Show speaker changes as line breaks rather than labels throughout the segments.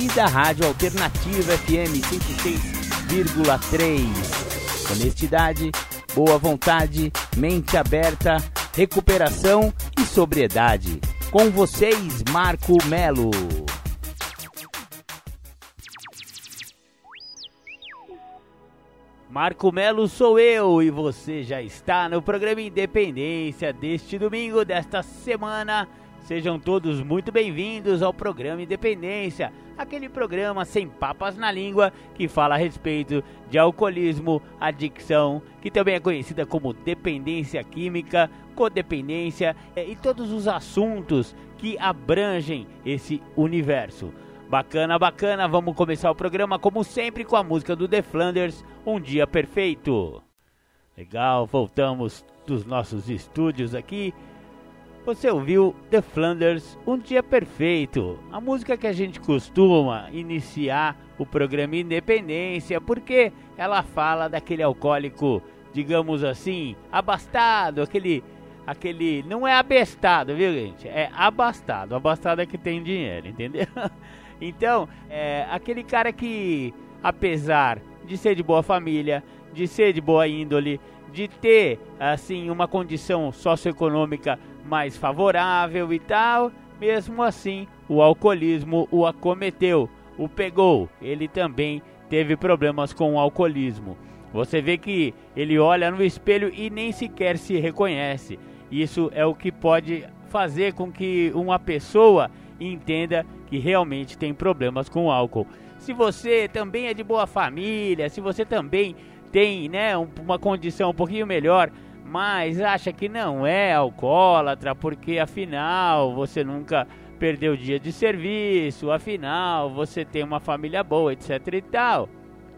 e da Rádio Alternativa FM 106,3. Honestidade, boa vontade, mente aberta, recuperação e sobriedade. Com vocês, Marco Melo. Marco Melo sou eu e você já está no programa Independência deste domingo, desta semana. Sejam todos muito bem-vindos ao programa Independência, aquele programa sem papas na língua que fala a respeito de alcoolismo, adicção, que também é conhecida como dependência química, codependência eh, e todos os assuntos que abrangem esse universo. Bacana, bacana. Vamos começar o programa como sempre com a música do The Flanders, Um Dia Perfeito. Legal, voltamos dos nossos estúdios aqui. Você ouviu The Flanders, Um Dia Perfeito, a música que a gente costuma iniciar o programa Independência, porque ela fala daquele alcoólico, digamos assim, abastado, aquele aquele não é abestado, viu, gente? É abastado. Abastado é que tem dinheiro, entendeu? Então, é aquele cara que, apesar de ser de boa família, de ser de boa índole, de ter assim uma condição socioeconômica mais favorável e tal, mesmo assim o alcoolismo o acometeu, o pegou. Ele também teve problemas com o alcoolismo. Você vê que ele olha no espelho e nem sequer se reconhece. Isso é o que pode fazer com que uma pessoa entenda que realmente tem problemas com o álcool. Se você também é de boa família, se você também tem né, uma condição um pouquinho melhor, mas acha que não é alcoólatra, porque afinal você nunca perdeu dia de serviço, afinal você tem uma família boa, etc e tal.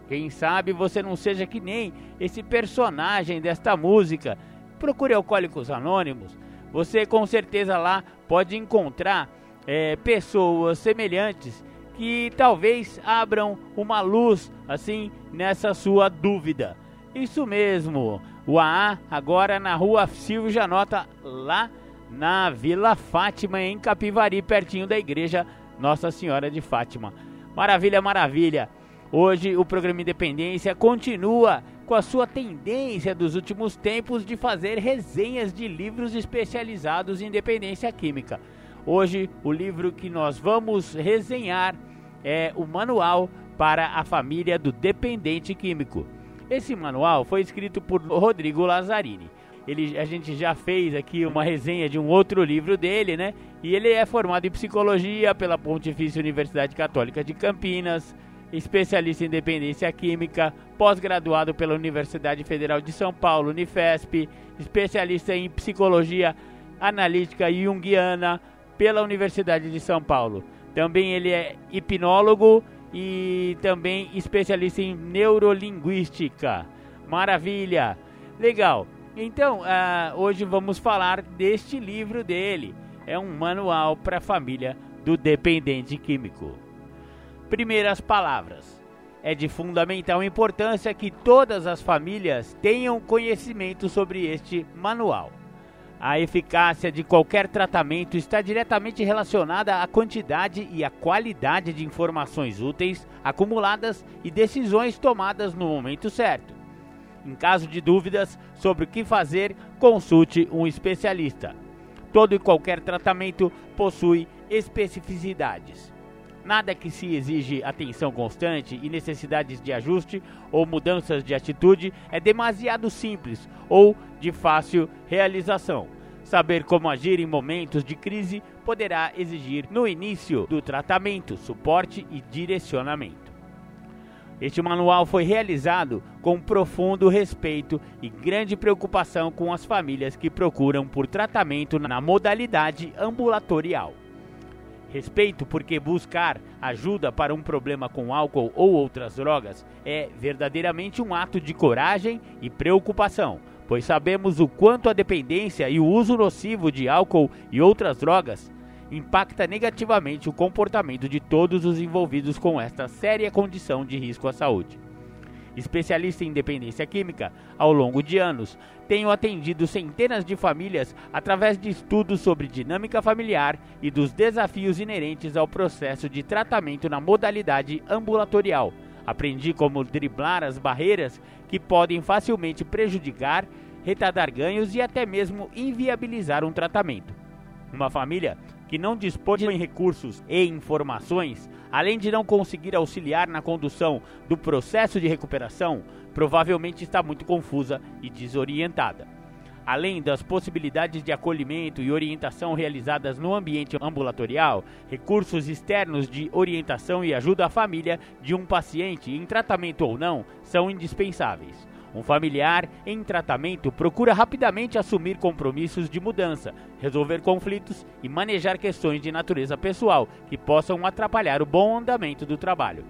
Quem sabe você não seja que nem esse personagem desta música. Procure Alcoólicos Anônimos. Você com certeza lá pode encontrar é, pessoas semelhantes que talvez abram uma luz assim nessa sua dúvida. Isso mesmo, o AA agora na rua Silvio Janota, lá na Vila Fátima, em Capivari, pertinho da igreja Nossa Senhora de Fátima. Maravilha, maravilha! Hoje o programa Independência continua com a sua tendência dos últimos tempos de fazer resenhas de livros especializados em dependência química. Hoje, o livro que nós vamos resenhar é o Manual para a Família do Dependente Químico. Esse manual foi escrito por Rodrigo Lazzarini. Ele, a gente já fez aqui uma resenha de um outro livro dele, né? E ele é formado em psicologia pela Pontifícia Universidade Católica de Campinas, especialista em dependência química, pós-graduado pela Universidade Federal de São Paulo, Unifesp, especialista em psicologia analítica junguiana, pela Universidade de São Paulo. Também ele é hipnólogo e também especialista em neurolinguística. Maravilha! Legal! Então, uh, hoje vamos falar deste livro dele. É um manual para a família do dependente químico. Primeiras palavras. É de fundamental importância que todas as famílias tenham conhecimento sobre este manual. A eficácia de qualquer tratamento está diretamente relacionada à quantidade e à qualidade de informações úteis acumuladas e decisões tomadas no momento certo. Em caso de dúvidas sobre o que fazer, consulte um especialista. Todo e qualquer tratamento possui especificidades. Nada que se exige atenção constante e necessidades de ajuste ou mudanças de atitude é demasiado simples ou de fácil realização. Saber como agir em momentos de crise poderá exigir, no início do tratamento, suporte e direcionamento. Este manual foi realizado com profundo respeito e grande preocupação com as famílias que procuram por tratamento na modalidade ambulatorial. Respeito porque buscar ajuda para um problema com álcool ou outras drogas é verdadeiramente um ato de coragem e preocupação, pois sabemos o quanto a dependência e o uso nocivo de álcool e outras drogas impacta negativamente o comportamento de todos os envolvidos com esta séria condição de risco à saúde especialista em dependência química, ao longo de anos, tenho atendido centenas de famílias através de estudos sobre dinâmica familiar e dos desafios inerentes ao processo de tratamento na modalidade ambulatorial. Aprendi como driblar as barreiras que podem facilmente prejudicar, retardar ganhos e até mesmo inviabilizar um tratamento. Uma família que não dispõe de recursos e informações, além de não conseguir auxiliar na condução do processo de recuperação, provavelmente está muito confusa e desorientada. Além das possibilidades de acolhimento e orientação realizadas no ambiente ambulatorial, recursos externos de orientação e ajuda à família de um paciente, em tratamento ou não, são indispensáveis. Um familiar em tratamento procura rapidamente assumir compromissos de mudança, resolver conflitos e manejar questões de natureza pessoal que possam atrapalhar o bom andamento do trabalho.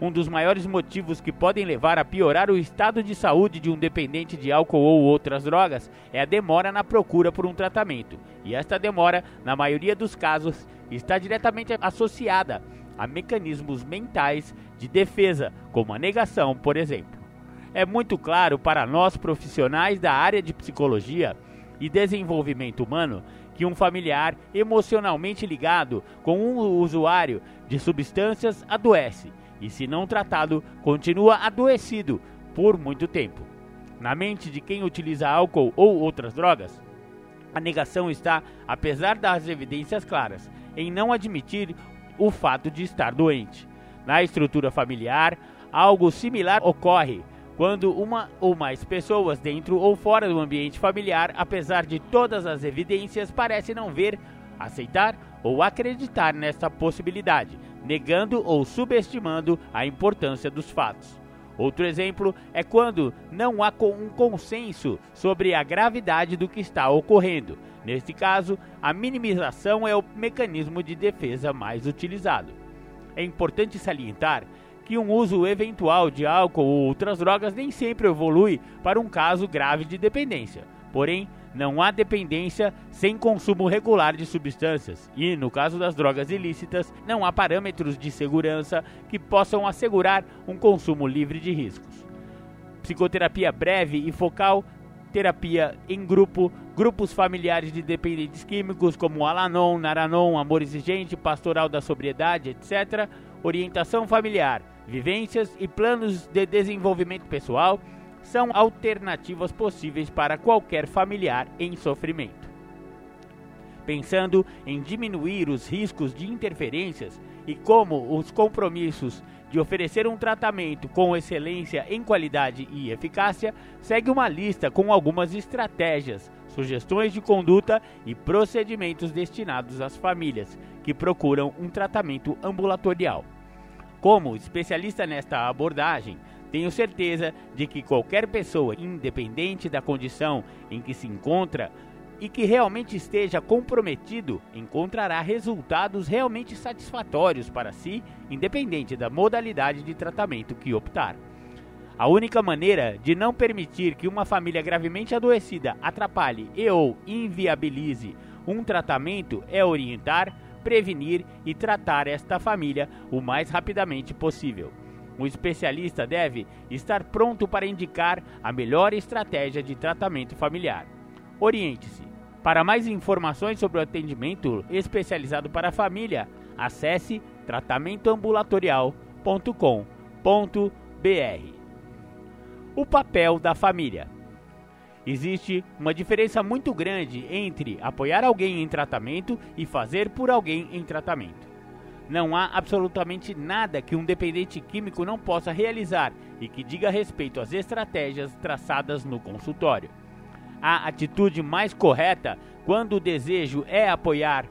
Um dos maiores motivos que podem levar a piorar o estado de saúde de um dependente de álcool ou outras drogas é a demora na procura por um tratamento, e esta demora, na maioria dos casos, está diretamente associada a mecanismos mentais de defesa, como a negação, por exemplo é muito claro para nós profissionais da área de psicologia e desenvolvimento humano que um familiar emocionalmente ligado com um usuário de substâncias adoece e, se não tratado, continua adoecido por muito tempo. Na mente de quem utiliza álcool ou outras drogas, a negação está, apesar das evidências claras, em não admitir o fato de estar doente. Na estrutura familiar, algo similar ocorre quando uma ou mais pessoas dentro ou fora do ambiente familiar, apesar de todas as evidências, parecem não ver, aceitar ou acreditar nesta possibilidade, negando ou subestimando a importância dos fatos. Outro exemplo é quando não há um consenso sobre a gravidade do que está ocorrendo. Neste caso, a minimização é o mecanismo de defesa mais utilizado. É importante salientar que um uso eventual de álcool ou outras drogas nem sempre evolui para um caso grave de dependência. Porém, não há dependência sem consumo regular de substâncias, e no caso das drogas ilícitas, não há parâmetros de segurança que possam assegurar um consumo livre de riscos. Psicoterapia breve e focal, terapia em grupo, grupos familiares de dependentes químicos como Alanon, Naranon, Amor Exigente, Pastoral da Sobriedade, etc., orientação familiar, Vivências e planos de desenvolvimento pessoal são alternativas possíveis para qualquer familiar em sofrimento. Pensando em diminuir os riscos de interferências e como os compromissos de oferecer um tratamento com excelência em qualidade e eficácia, segue uma lista com algumas estratégias, sugestões de conduta e procedimentos destinados às famílias que procuram um tratamento ambulatorial. Como especialista nesta abordagem, tenho certeza de que qualquer pessoa, independente da condição em que se encontra e que realmente esteja comprometido, encontrará resultados realmente satisfatórios para si, independente da modalidade de tratamento que optar. A única maneira de não permitir que uma família gravemente adoecida atrapalhe e ou inviabilize um tratamento é orientar, prevenir e tratar esta família o mais rapidamente possível. O especialista deve estar pronto para indicar a melhor estratégia de tratamento familiar. Oriente-se. Para mais informações sobre o atendimento especializado para a família, acesse tratamentoambulatorial.com.br. O papel da família. Existe uma diferença muito grande entre apoiar alguém em tratamento e fazer por alguém em tratamento. Não há absolutamente nada que um dependente químico não possa realizar e que diga respeito às estratégias traçadas no consultório. A atitude mais correta, quando o desejo é apoiar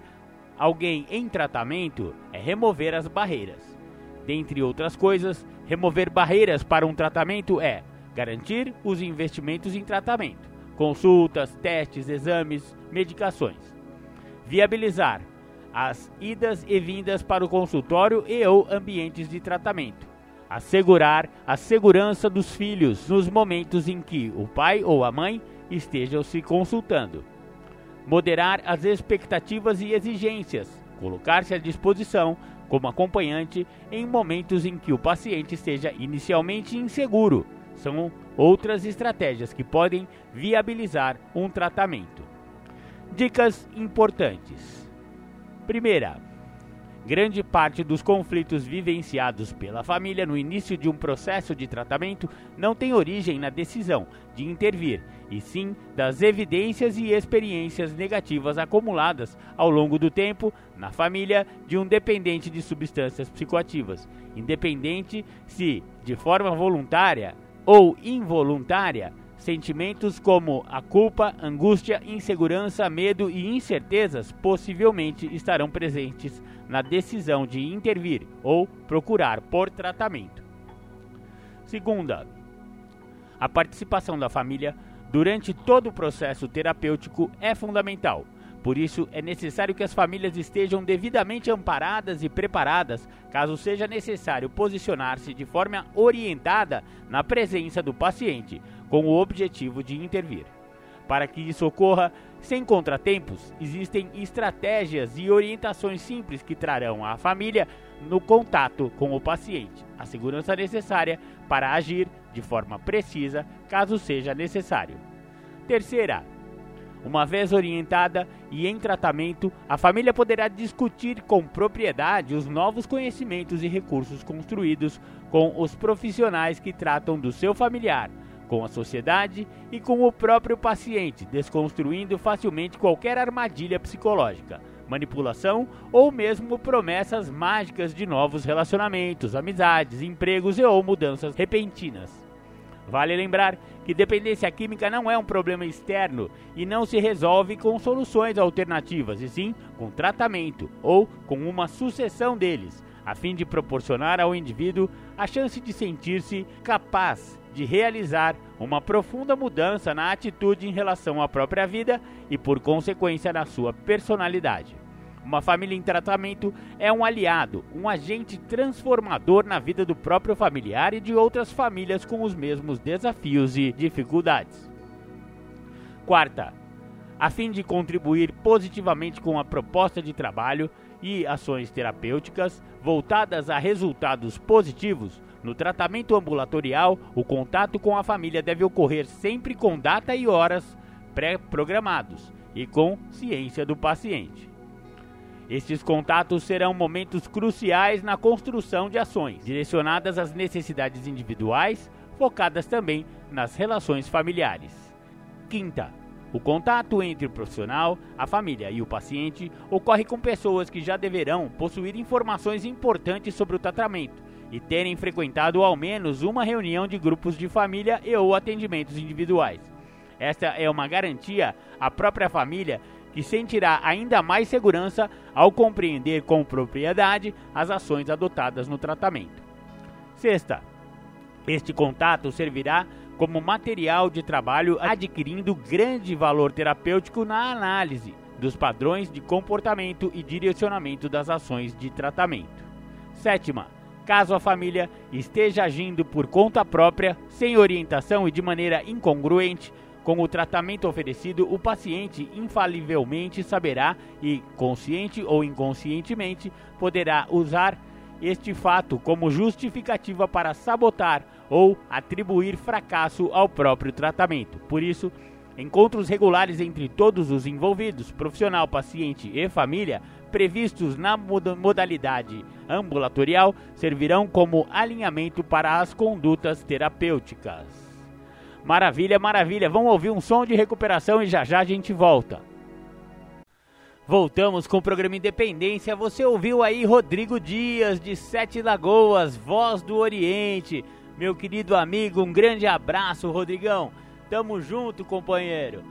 alguém em tratamento, é remover as barreiras. Dentre outras coisas, remover barreiras para um tratamento é Garantir os investimentos em tratamento, consultas, testes, exames, medicações. Viabilizar. as idas e vindas para o consultório e ou ambientes de tratamento. Assegurar a segurança dos filhos nos momentos em que o pai ou a mãe estejam se consultando. Moderar as expectativas e exigências. Colocar-se à disposição como acompanhante em momentos em que o paciente esteja inicialmente inseguro. São outras estratégias que podem viabilizar um tratamento. Dicas importantes: Primeira, grande parte dos conflitos vivenciados pela família no início de um processo de tratamento não tem origem na decisão de intervir, e sim das evidências e experiências negativas acumuladas ao longo do tempo na família de um dependente de substâncias psicoativas, independente se de forma voluntária ou involuntária Sentimentos como a culpa, angústia, insegurança, medo e incertezas possivelmente estarão presentes na decisão de intervir ou procurar por tratamento. Segunda, a participação da família durante todo o processo terapêutico é fundamental. Por isso, é necessário que as famílias estejam devidamente amparadas e preparadas, caso seja necessário posicionar-se de forma orientada na presença do paciente, com o objetivo de intervir. Para que isso ocorra sem contratempos, existem estratégias e orientações simples que trarão à família no contato com o paciente a segurança necessária para agir de forma precisa, caso seja necessário. Terceira, uma vez orientada e em tratamento, a família poderá discutir com propriedade os novos conhecimentos e recursos construídos com os profissionais que tratam do seu familiar, com a sociedade e com o próprio paciente, desconstruindo facilmente qualquer armadilha psicológica, manipulação ou mesmo promessas mágicas de novos relacionamentos, amizades, empregos e ou mudanças repentinas. Vale lembrar que dependência química não é um problema externo e não se resolve com soluções alternativas, e sim com tratamento ou com uma sucessão deles, a fim de proporcionar ao indivíduo a chance de sentir-se capaz de realizar uma profunda mudança na atitude em relação à própria vida e, por consequência, na sua personalidade. Uma família em tratamento é um aliado, um agente transformador na vida do próprio familiar e de outras famílias com os mesmos desafios e dificuldades. Quarta, a fim de contribuir positivamente com a proposta de trabalho e ações terapêuticas voltadas a resultados positivos, no tratamento ambulatorial, o contato com a família deve ocorrer sempre com data e horas pré-programados e com ciência do paciente. Estes contatos serão momentos cruciais na construção de ações direcionadas às necessidades individuais, focadas também nas relações familiares. Quinta, o contato entre o profissional, a família e o paciente ocorre com pessoas que já deverão possuir informações importantes sobre o tratamento e terem frequentado ao menos uma reunião de grupos de família e ou atendimentos individuais. Esta é uma garantia à própria família que sentirá ainda mais segurança ao compreender com propriedade as ações adotadas no tratamento. Sexta, este contato servirá como material de trabalho, adquirindo grande valor terapêutico na análise dos padrões de comportamento e direcionamento das ações de tratamento. Sétima, caso a família esteja agindo por conta própria, sem orientação e de maneira incongruente, com o tratamento oferecido, o paciente infalivelmente saberá e, consciente ou inconscientemente, poderá usar este fato como justificativa para sabotar ou atribuir fracasso ao próprio tratamento. Por isso, encontros regulares entre todos os envolvidos, profissional, paciente e família, previstos na modalidade ambulatorial, servirão como alinhamento para as condutas terapêuticas. Maravilha, maravilha. Vamos ouvir um som de recuperação e já já a gente volta. Voltamos com o programa Independência. Você ouviu aí Rodrigo Dias, de Sete Lagoas, Voz do Oriente. Meu querido amigo, um grande abraço, Rodrigão. Tamo junto, companheiro.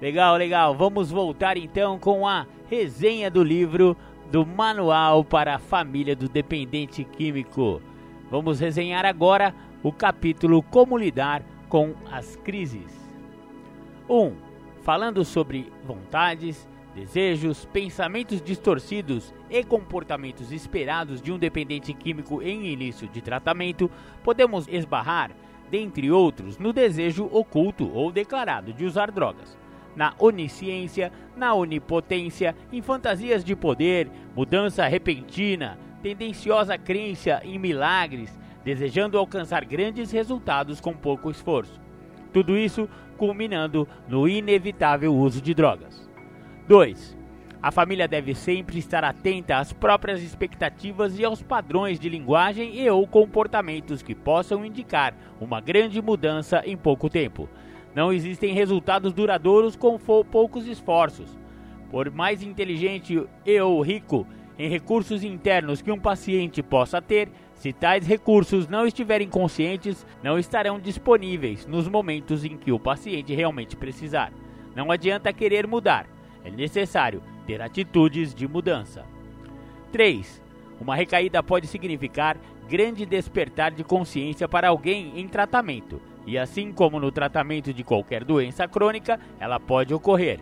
Legal, legal. Vamos voltar então com a resenha do livro do Manual para a Família do Dependente Químico. Vamos resenhar agora o capítulo Como Lidar com as crises. 1. Um, falando sobre vontades, desejos, pensamentos distorcidos e comportamentos esperados de um dependente químico em início de tratamento, podemos esbarrar, dentre outros, no desejo oculto ou declarado de usar drogas, na onisciência, na onipotência, em fantasias de poder, mudança repentina, tendenciosa crença em milagres, desejando alcançar grandes resultados com pouco esforço. Tudo isso culminando no inevitável uso de drogas. 2. A família deve sempre estar atenta às próprias expectativas e aos padrões de linguagem e ou comportamentos que possam indicar uma grande mudança em pouco tempo. Não existem resultados duradouros com poucos esforços. Por mais inteligente e ou rico em recursos internos que um paciente possa ter, se tais recursos não estiverem conscientes, não estarão disponíveis nos momentos em que o paciente realmente precisar. Não adianta querer mudar, é necessário ter atitudes de mudança. 3. Uma recaída pode significar grande despertar de consciência para alguém em tratamento, e assim como no tratamento de qualquer doença crônica, ela pode ocorrer.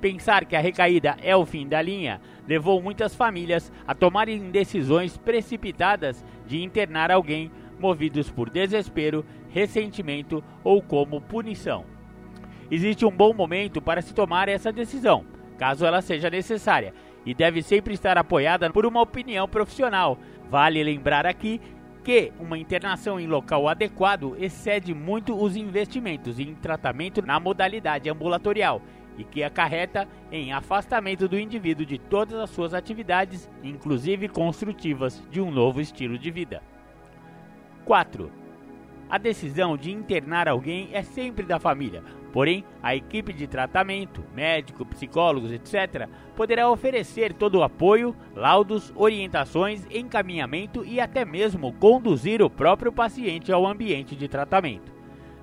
Pensar que a recaída é o fim da linha levou muitas famílias a tomarem decisões precipitadas de internar alguém movidos por desespero, ressentimento ou como punição. Existe um bom momento para se tomar essa decisão, caso ela seja necessária, e deve sempre estar apoiada por uma opinião profissional. Vale lembrar aqui que uma internação em local adequado excede muito os investimentos em tratamento na modalidade ambulatorial e que acarreta em afastamento do indivíduo de todas as suas atividades, inclusive construtivas, de um novo estilo de vida. 4. A decisão de internar alguém é sempre da família, porém, a equipe de tratamento, médico, psicólogos, etc., poderá oferecer todo o apoio, laudos, orientações, encaminhamento e até mesmo conduzir o próprio paciente ao ambiente de tratamento.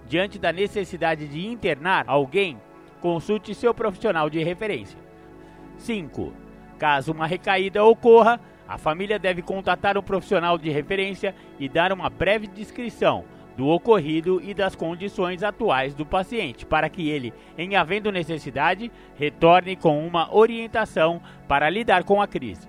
Diante da necessidade de internar alguém, Consulte seu profissional de referência. 5. Caso uma recaída ocorra, a família deve contatar um profissional de referência e dar uma breve descrição do ocorrido e das condições atuais do paciente, para que ele, em havendo necessidade, retorne com uma orientação para lidar com a crise.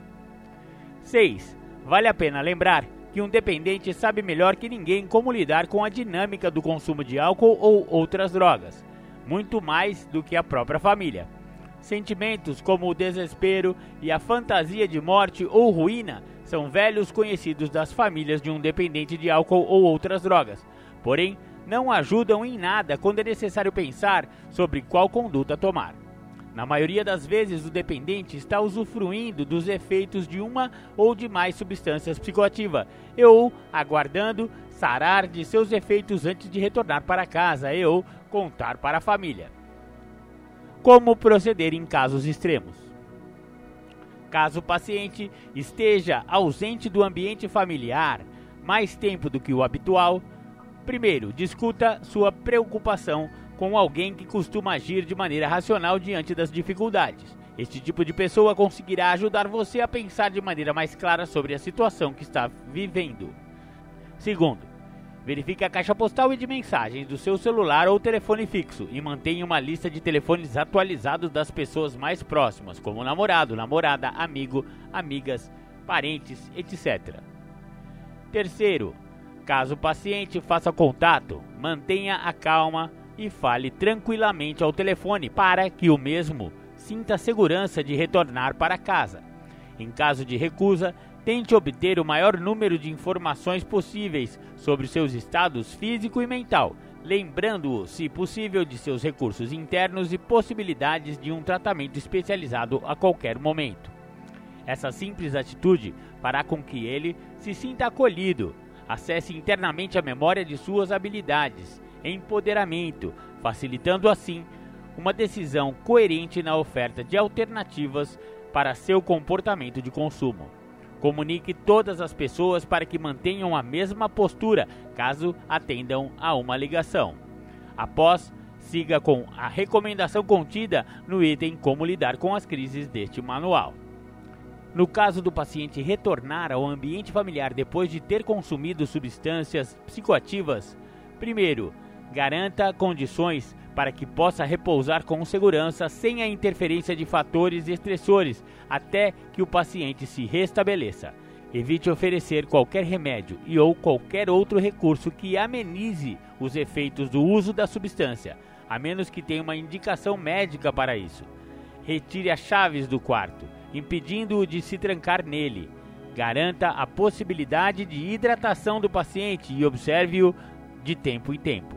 6. Vale a pena lembrar que um dependente sabe melhor que ninguém como lidar com a dinâmica do consumo de álcool ou outras drogas muito mais do que a própria família. Sentimentos como o desespero e a fantasia de morte ou ruína são velhos conhecidos das famílias de um dependente de álcool ou outras drogas, porém não ajudam em nada quando é necessário pensar sobre qual conduta tomar. Na maioria das vezes, o dependente está usufruindo dos efeitos de uma ou de mais substâncias psicoativas, ou aguardando sarar de seus efeitos antes de retornar para casa e ou contar para a família. Como proceder em casos extremos? Caso o paciente esteja ausente do ambiente familiar mais tempo do que o habitual, primeiro, discuta sua preocupação com alguém que costuma agir de maneira racional diante das dificuldades. Este tipo de pessoa conseguirá ajudar você a pensar de maneira mais clara sobre a situação que está vivendo. Segundo, verifique a caixa postal e de mensagens do seu celular ou telefone fixo e mantenha uma lista de telefones atualizados das pessoas mais próximas, como namorado, namorada, amigo, amigas, parentes, etc. Terceiro, caso o paciente faça contato, mantenha a calma e fale tranquilamente ao telefone para que o mesmo sinta segurança de retornar para casa. Em caso de recusa, tente obter o maior número de informações possíveis sobre seus estados físico e mental, lembrando-o, se possível, de seus recursos internos e possibilidades de um tratamento especializado a qualquer momento. Essa simples atitude fará com que ele se sinta acolhido, acesse internamente a memória de suas habilidades, empoderamento, facilitando assim uma decisão coerente na oferta de alternativas para seu comportamento de consumo. Comunique todas as pessoas para que mantenham a mesma postura caso atendam a uma ligação. Após, siga com a recomendação contida no item Como lidar com as crises deste manual. No caso do paciente retornar ao ambiente familiar depois de ter consumido substâncias psicoativas, primeiro, Garanta condições para que possa repousar com segurança sem a interferência de fatores estressores até que o paciente se restabeleça. Evite oferecer qualquer remédio e ou qualquer outro recurso que amenize os efeitos do uso da substância, a menos que tenha uma indicação médica para isso. Retire as chaves do quarto, impedindo-o de se trancar nele. Garanta a possibilidade de hidratação do paciente e observe-o de tempo em tempo.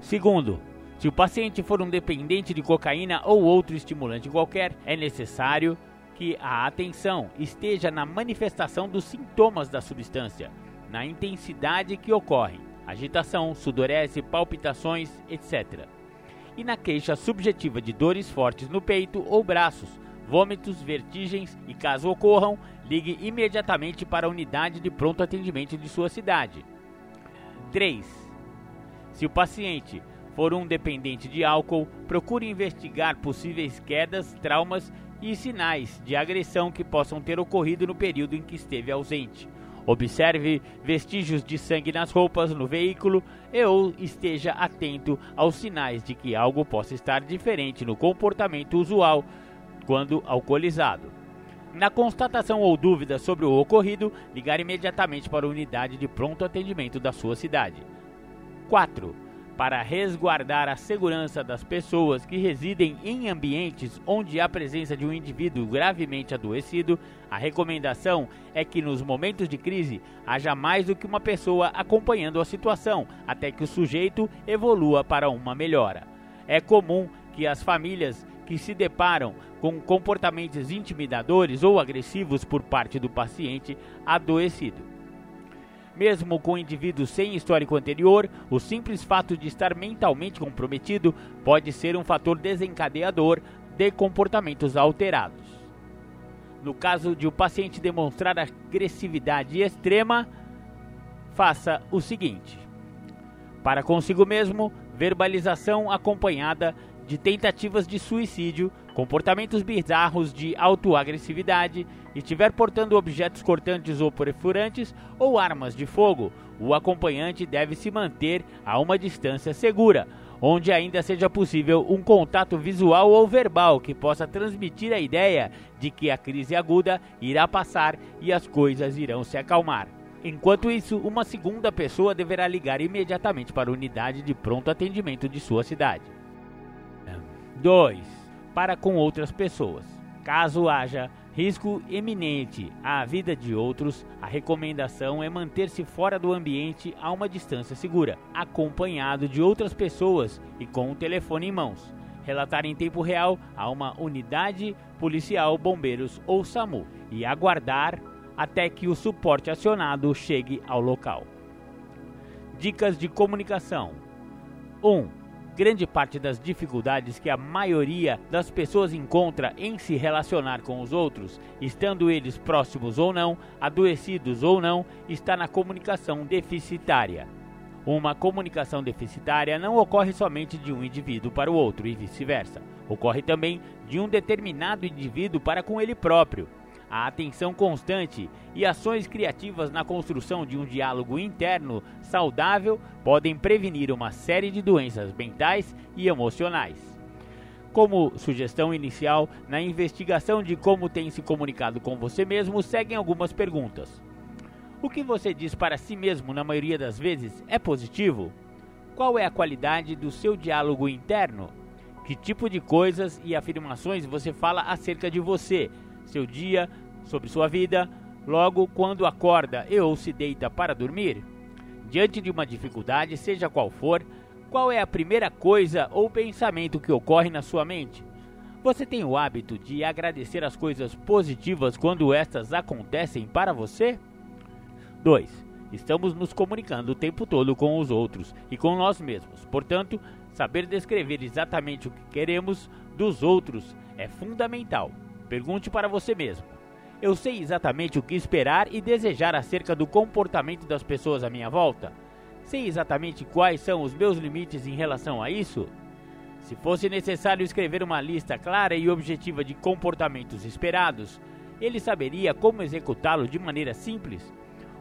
Segundo, se o paciente for um dependente de cocaína ou outro estimulante qualquer, é necessário que a atenção esteja na manifestação dos sintomas da substância, na intensidade que ocorrem, agitação, sudorese, palpitações, etc. E na queixa subjetiva de dores fortes no peito ou braços, vômitos, vertigens e, caso ocorram, ligue imediatamente para a unidade de pronto atendimento de sua cidade. 3. Se o paciente for um dependente de álcool, procure investigar possíveis quedas, traumas e sinais de agressão que possam ter ocorrido no período em que esteve ausente. Observe vestígios de sangue nas roupas, no veículo e ou esteja atento aos sinais de que algo possa estar diferente no comportamento usual quando alcoolizado. Na constatação ou dúvida sobre o ocorrido, ligar imediatamente para a unidade de pronto atendimento da sua cidade. 4 para resguardar a segurança das pessoas que residem em ambientes onde há presença de um indivíduo gravemente adoecido, a recomendação é que nos momentos de crise haja mais do que uma pessoa acompanhando a situação até que o sujeito evolua para uma melhora. É comum que as famílias que se deparam com comportamentos intimidadores ou agressivos por parte do paciente adoecido mesmo com indivíduos sem histórico anterior, o simples fato de estar mentalmente comprometido pode ser um fator desencadeador de comportamentos alterados. No caso de o paciente demonstrar agressividade extrema, faça o seguinte: para consigo mesmo, verbalização acompanhada de tentativas de suicídio, comportamentos bizarros de autoagressividade, estiver portando objetos cortantes ou perfurantes ou armas de fogo, o acompanhante deve se manter a uma distância segura, onde ainda seja possível um contato visual ou verbal que possa transmitir a ideia de que a crise aguda irá passar e as coisas irão se acalmar. Enquanto isso, uma segunda pessoa deverá ligar imediatamente para a unidade de pronto atendimento de sua cidade. 2. Para com outras pessoas. Caso haja risco eminente à vida de outros, a recomendação é manter-se fora do ambiente a uma distância segura, acompanhado de outras pessoas e com o telefone em mãos. Relatar em tempo real a uma unidade policial, bombeiros ou SAMU e aguardar até que o suporte acionado chegue ao local. Dicas de comunicação: 1. Um, grande parte das dificuldades que a maioria das pessoas encontra em se relacionar com os outros, estando eles próximos ou não, adoecidos ou não, está na comunicação deficitária. Uma comunicação deficitária não ocorre somente de um indivíduo para o outro e vice-versa. Ocorre também de um determinado indivíduo para com ele próprio. A atenção constante e ações criativas na construção de um diálogo interno saudável podem prevenir uma série de doenças mentais e emocionais. Como sugestão inicial, na investigação de como tem se comunicado com você mesmo, seguem algumas perguntas. O que você diz para si mesmo na maioria das vezes é positivo? Qual é a qualidade do seu diálogo interno? Que tipo de coisas e afirmações você fala acerca de você, seu dia, sobre sua vida, logo quando acorda e ou se deita para dormir? Diante de uma dificuldade, seja qual for, qual é a primeira coisa ou pensamento que ocorre na sua mente? Você tem o hábito de agradecer as coisas positivas quando estas acontecem para você? 2. Estamos nos comunicando o tempo todo com os outros e com nós mesmos. Portanto, saber descrever exatamente o que queremos dos outros é fundamental. Pergunte para você mesmo: eu sei exatamente o que esperar e desejar acerca do comportamento das pessoas à minha volta? Sei exatamente quais são os meus limites em relação a isso? Se fosse necessário escrever uma lista clara e objetiva de comportamentos esperados, ele saberia como executá-lo de maneira simples?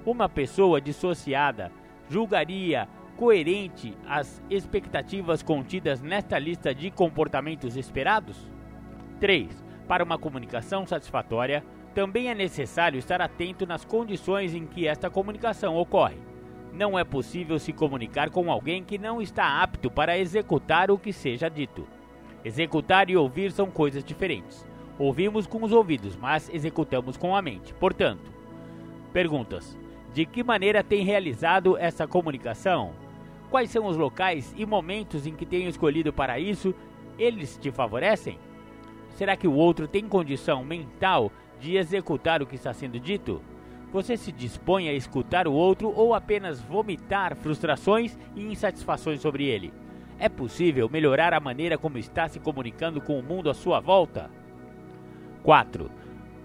Uma pessoa dissociada julgaria coerente às expectativas contidas nesta lista de comportamentos esperados? 3. Para uma comunicação satisfatória, também é necessário estar atento nas condições em que esta comunicação ocorre. Não é possível se comunicar com alguém que não está apto para executar o que seja dito. Executar e ouvir são coisas diferentes. Ouvimos com os ouvidos, mas executamos com a mente. Portanto, perguntas: De que maneira tem realizado essa comunicação? Quais são os locais e momentos em que tenho escolhido para isso? Eles te favorecem? Será que o outro tem condição mental de executar o que está sendo dito? Você se dispõe a escutar o outro ou apenas vomitar frustrações e insatisfações sobre ele? É possível melhorar a maneira como está se comunicando com o mundo à sua volta? 4.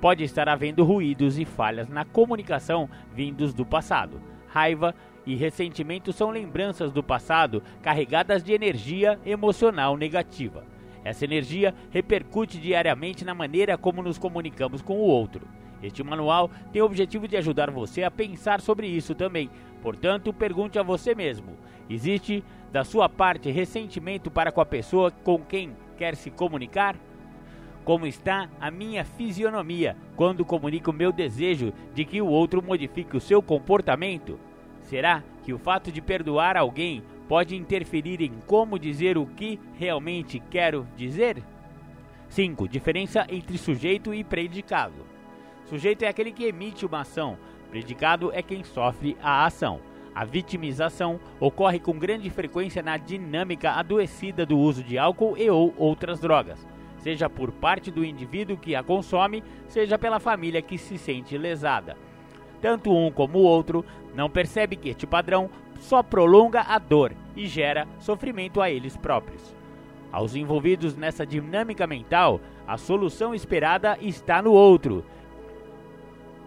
Pode estar havendo ruídos e falhas na comunicação vindos do passado. Raiva e ressentimento são lembranças do passado carregadas de energia emocional negativa. Essa energia repercute diariamente na maneira como nos comunicamos com o outro. Este manual tem o objetivo de ajudar você a pensar sobre isso também. Portanto, pergunte a você mesmo: existe da sua parte ressentimento para com a pessoa com quem quer se comunicar? Como está a minha fisionomia quando comunico meu desejo de que o outro modifique o seu comportamento? Será que o fato de perdoar alguém pode interferir em como dizer o que realmente quero dizer? 5. Diferença entre sujeito e predicado. Sujeito é aquele que emite uma ação, predicado é quem sofre a ação. A vitimização ocorre com grande frequência na dinâmica adoecida do uso de álcool e ou outras drogas seja por parte do indivíduo que a consome, seja pela família que se sente lesada. Tanto um como o outro não percebe que este padrão só prolonga a dor e gera sofrimento a eles próprios. Aos envolvidos nessa dinâmica mental, a solução esperada está no outro.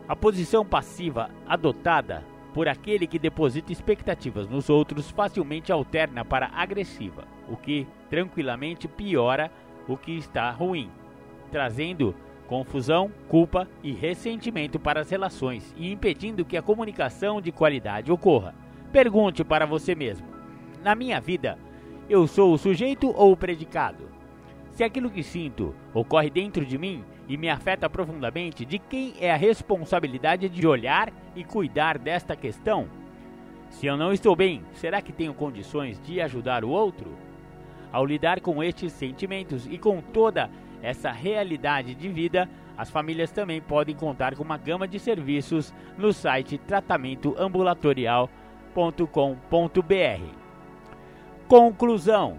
A posição passiva adotada por aquele que deposita expectativas nos outros facilmente alterna para agressiva, o que tranquilamente piora o que está ruim, trazendo confusão, culpa e ressentimento para as relações e impedindo que a comunicação de qualidade ocorra. Pergunte para você mesmo: na minha vida, eu sou o sujeito ou o predicado? Se aquilo que sinto ocorre dentro de mim e me afeta profundamente, de quem é a responsabilidade de olhar e cuidar desta questão? Se eu não estou bem, será que tenho condições de ajudar o outro? Ao lidar com estes sentimentos e com toda essa realidade de vida, as famílias também podem contar com uma gama de serviços no site tratamentoambulatorial.com.br. Conclusão: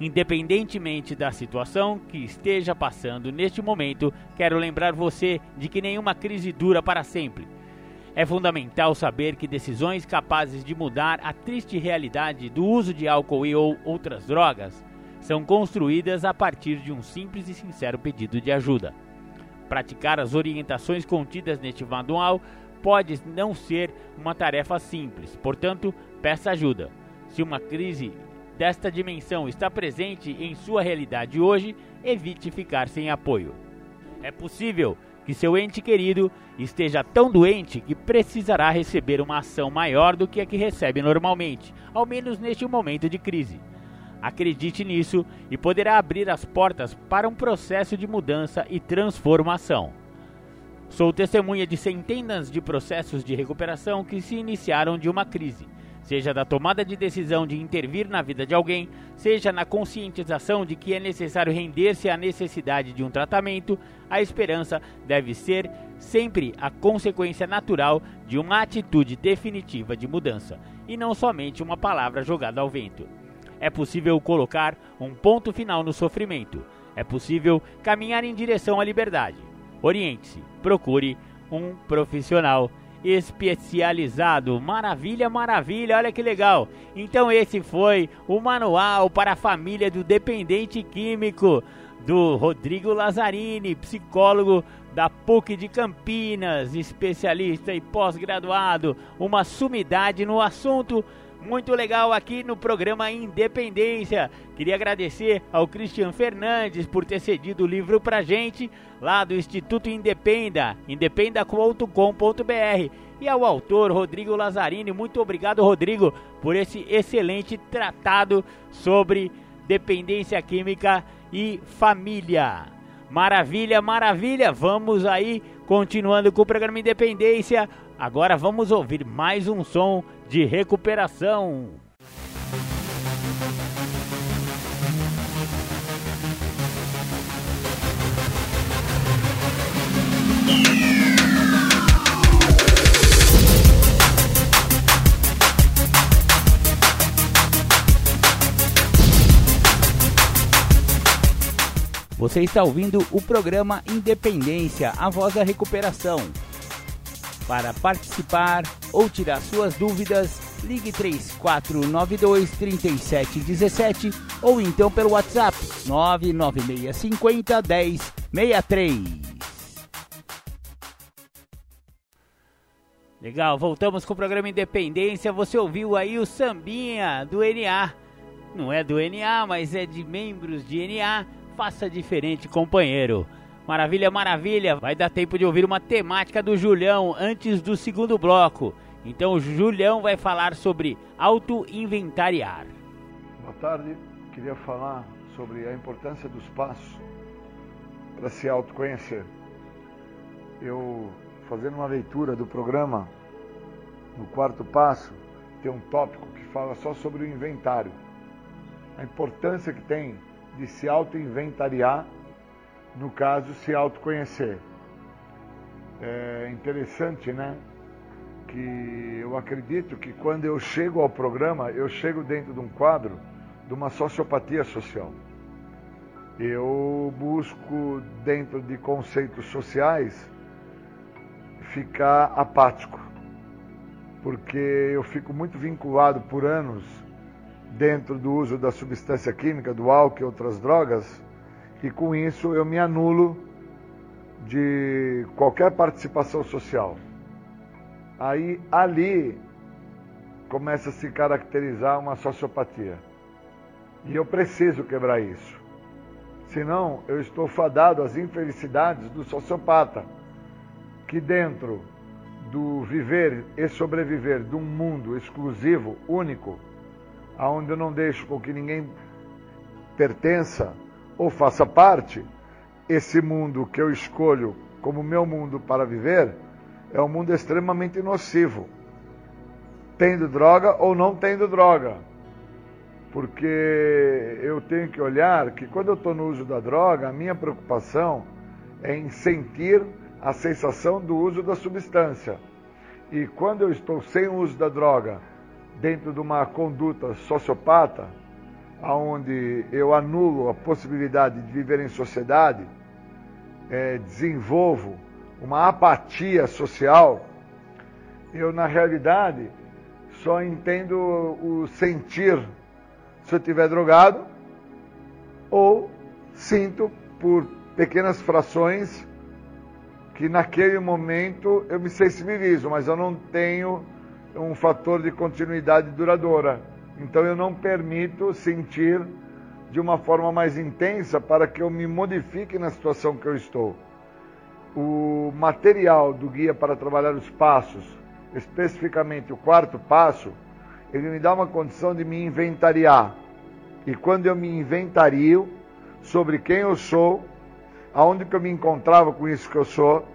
Independentemente da situação que esteja passando neste momento, quero lembrar você de que nenhuma crise dura para sempre é fundamental saber que decisões capazes de mudar a triste realidade do uso de álcool e ou outras drogas são construídas a partir de um simples e sincero pedido de ajuda. Praticar as orientações contidas neste manual pode não ser uma tarefa simples, portanto, peça ajuda. Se uma crise desta dimensão está presente em sua realidade hoje, evite ficar sem apoio. É possível que seu ente querido esteja tão doente que precisará receber uma ação maior do que a que recebe normalmente, ao menos neste momento de crise. Acredite nisso e poderá abrir as portas para um processo de mudança e transformação. Sou testemunha de centenas de processos de recuperação que se iniciaram de uma crise seja da tomada de decisão de intervir na vida de alguém, seja na conscientização de que é necessário render-se à necessidade de um tratamento, a esperança deve ser sempre a consequência natural de uma atitude definitiva de mudança, e não somente uma palavra jogada ao vento. É possível colocar um ponto final no sofrimento. É possível caminhar em direção à liberdade. Oriente-se, procure um profissional especializado. Maravilha, maravilha, olha que legal. Então esse foi o manual para a família do dependente químico do Rodrigo Lazzarini, psicólogo da PUC de Campinas, especialista e pós-graduado, uma sumidade no assunto muito legal aqui no programa Independência. Queria agradecer ao Christian Fernandes por ter cedido o livro pra gente lá do Instituto Independa, independa.com.br. e ao autor Rodrigo Lazzarini. Muito obrigado, Rodrigo, por esse excelente tratado sobre dependência química e família. Maravilha, maravilha. Vamos aí continuando com o programa Independência. Agora vamos ouvir mais um som de recuperação. Você está ouvindo o programa Independência, a voz da recuperação. Para participar ou tirar suas dúvidas, ligue 3492 3717 ou então pelo WhatsApp 99650 1063. Legal, voltamos com o programa Independência. Você ouviu aí o sambinha do NA. Não é do NA, mas é de membros de NA Faça diferente, companheiro. Maravilha, maravilha. Vai dar tempo de ouvir uma temática do Julião antes do segundo bloco. Então o Julião vai falar sobre auto-inventariar.
Boa tarde. Queria falar sobre a importância dos passos para se autoconhecer. Eu, fazendo uma leitura do programa, no quarto passo, tem um tópico que fala só sobre o inventário. A importância que tem de se auto-inventariar, no caso, se autoconhecer. É interessante, né? Que eu acredito que quando eu chego ao programa, eu chego dentro de um quadro de uma sociopatia social. Eu busco, dentro de conceitos sociais, ficar apático, porque eu fico muito vinculado por anos dentro do uso da substância química, do álcool e outras drogas, e com isso eu me anulo de qualquer participação social. Aí ali começa a se caracterizar uma sociopatia. E eu preciso quebrar isso. Senão eu estou fadado às infelicidades do sociopata, que dentro do viver e sobreviver de um mundo exclusivo, único, aonde eu não deixo com que ninguém pertença ou faça parte, esse mundo que eu escolho como meu mundo para viver é um mundo extremamente nocivo. Tendo droga ou não tendo droga. Porque eu tenho que olhar que quando eu estou no uso da droga, a minha preocupação é em sentir a sensação do uso da substância. E quando eu estou sem o uso da droga, dentro de uma conduta sociopata, onde eu anulo a possibilidade de viver em sociedade, é, desenvolvo uma apatia social, eu na realidade só entendo o sentir se eu estiver drogado ou sinto por pequenas frações que naquele momento eu me sensibilizo, mas eu não tenho um fator de continuidade duradoura. Então eu não permito sentir de uma forma mais intensa para que eu me modifique na situação que eu estou. O material do guia para trabalhar os passos, especificamente o quarto passo, ele me dá uma condição de me inventariar. E quando eu me inventario sobre quem eu sou, aonde que eu me encontrava com isso que eu sou,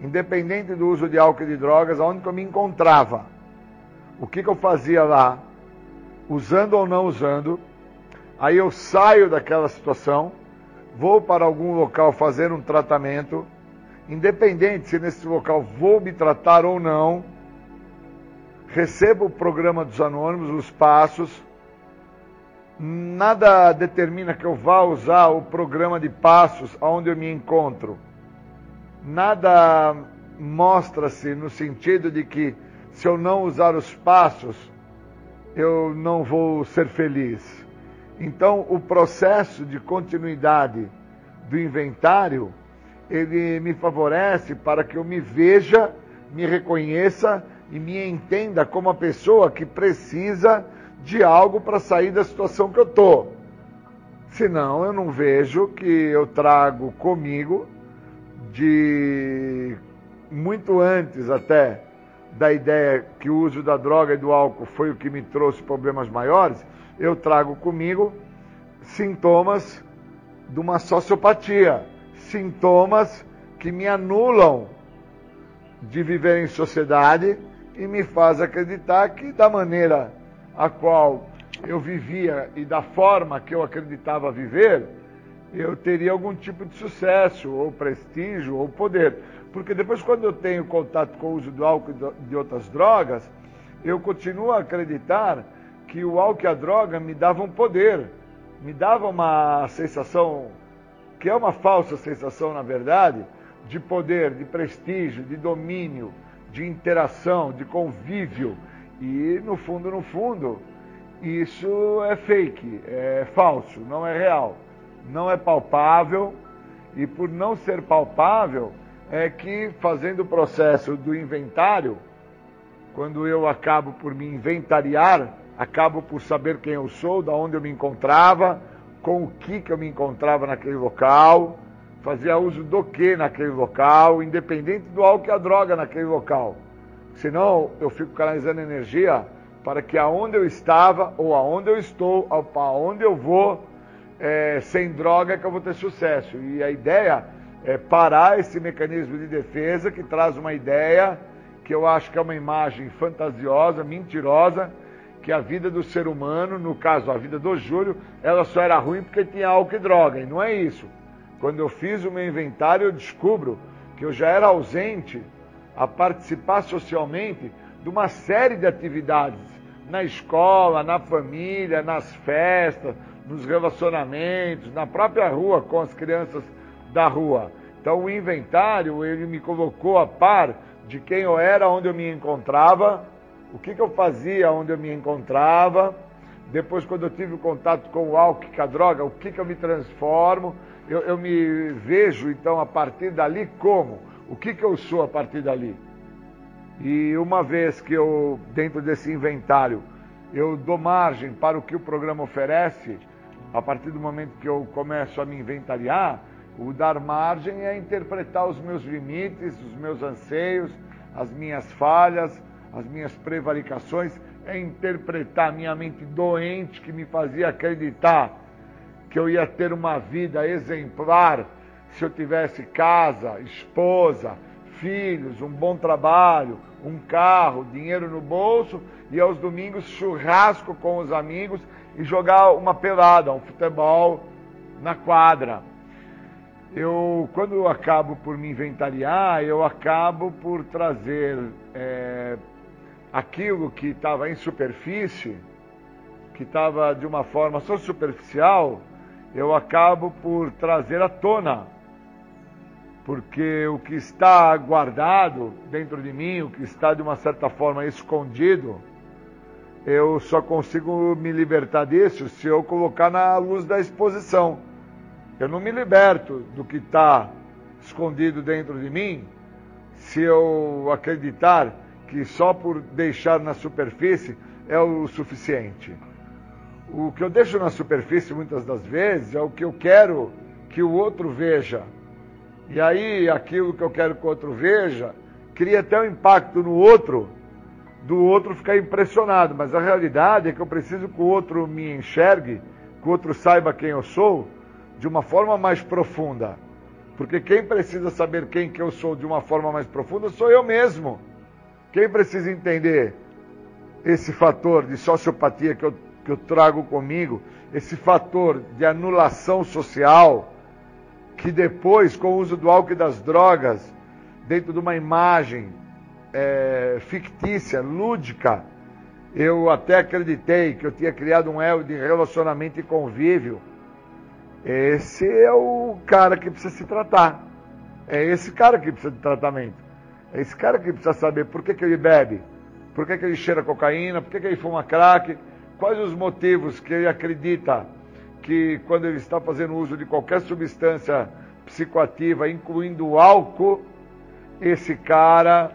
independente do uso de álcool e de drogas, aonde que eu me encontrava o que, que eu fazia lá, usando ou não usando, aí eu saio daquela situação, vou para algum local fazer um tratamento, independente se nesse local vou me tratar ou não, recebo o programa dos anônimos, os passos, nada determina que eu vá usar o programa de passos onde eu me encontro. Nada mostra-se no sentido de que se eu não usar os passos, eu não vou ser feliz. Então, o processo de continuidade do inventário, ele me favorece para que eu me veja, me reconheça e me entenda como a pessoa que precisa de algo para sair da situação que eu estou. Senão, eu não vejo que eu trago comigo de muito antes até da ideia que o uso da droga e do álcool foi o que me trouxe problemas maiores, eu trago comigo sintomas de uma sociopatia, sintomas que me anulam de viver em sociedade e me faz acreditar que da maneira a qual eu vivia e da forma que eu acreditava viver, eu teria algum tipo de sucesso, ou prestígio, ou poder. Porque depois, quando eu tenho contato com o uso do álcool e de outras drogas, eu continuo a acreditar que o álcool e a droga me davam poder, me davam uma sensação, que é uma falsa sensação, na verdade, de poder, de prestígio, de domínio, de interação, de convívio. E no fundo, no fundo, isso é fake, é falso, não é real, não é palpável. E por não ser palpável, é que fazendo o processo do inventário, quando eu acabo por me inventariar, acabo por saber quem eu sou, da onde eu me encontrava, com o que, que eu me encontrava naquele local, fazia uso do que naquele local, independente do álcool e a droga naquele local. Senão eu fico canalizando energia para que aonde eu estava, ou aonde eu estou, aonde eu vou, é, sem droga é que eu vou ter sucesso. E a ideia é parar esse mecanismo de defesa que traz uma ideia que eu acho que é uma imagem fantasiosa, mentirosa, que a vida do ser humano, no caso a vida do Júlio, ela só era ruim porque tinha álcool e droga. E não é isso. Quando eu fiz o meu inventário, eu descubro que eu já era ausente a participar socialmente de uma série de atividades na escola, na família, nas festas, nos relacionamentos, na própria rua com as crianças da rua. Então o inventário ele me colocou a par de quem eu era, onde eu me encontrava, o que, que eu fazia, onde eu me encontrava. Depois, quando eu tive o contato com o álcool, com a droga, o que, que eu me transformo eu, eu me vejo, então, a partir dali como? O que, que eu sou a partir dali? E uma vez que eu, dentro desse inventário, eu dou margem para o que o programa oferece, a partir do momento que eu começo a me inventariar, o dar margem é interpretar os meus limites, os meus anseios, as minhas falhas, as minhas prevaricações, é interpretar minha mente doente que me fazia acreditar que eu ia ter uma vida exemplar se eu tivesse casa, esposa, filhos, um bom trabalho, um carro, dinheiro no bolso e aos domingos churrasco com os amigos e jogar uma pelada, um futebol na quadra. Eu, quando eu acabo por me inventariar, eu acabo por trazer é, aquilo que estava em superfície, que estava de uma forma só superficial, eu acabo por trazer à tona. Porque o que está guardado dentro de mim, o que está de uma certa forma escondido, eu só consigo me libertar disso se eu colocar na luz da exposição. Eu não me liberto do que está escondido dentro de mim se eu acreditar que só por deixar na superfície é o suficiente. O que eu deixo na superfície muitas das vezes é o que eu quero que o outro veja. E aí aquilo que eu quero que o outro veja cria até um impacto no outro, do outro ficar impressionado. Mas a realidade é que eu preciso que o outro me enxergue, que o outro saiba quem eu sou, de uma forma mais profunda. Porque quem precisa saber quem que eu sou de uma forma mais profunda sou eu mesmo. Quem precisa entender esse fator de sociopatia que eu que eu trago comigo, esse fator de anulação social, que depois, com o uso do álcool e das drogas, dentro de uma imagem é, fictícia, lúdica, eu até acreditei que eu tinha criado um elo de relacionamento e convívio. Esse é o cara que precisa se tratar. É esse cara que precisa de tratamento. É esse cara que precisa saber por que, que ele bebe, por que, que ele cheira cocaína, por que, que ele fuma crack, Quais os motivos que ele acredita que quando ele está fazendo uso de qualquer substância psicoativa, incluindo álcool, esse cara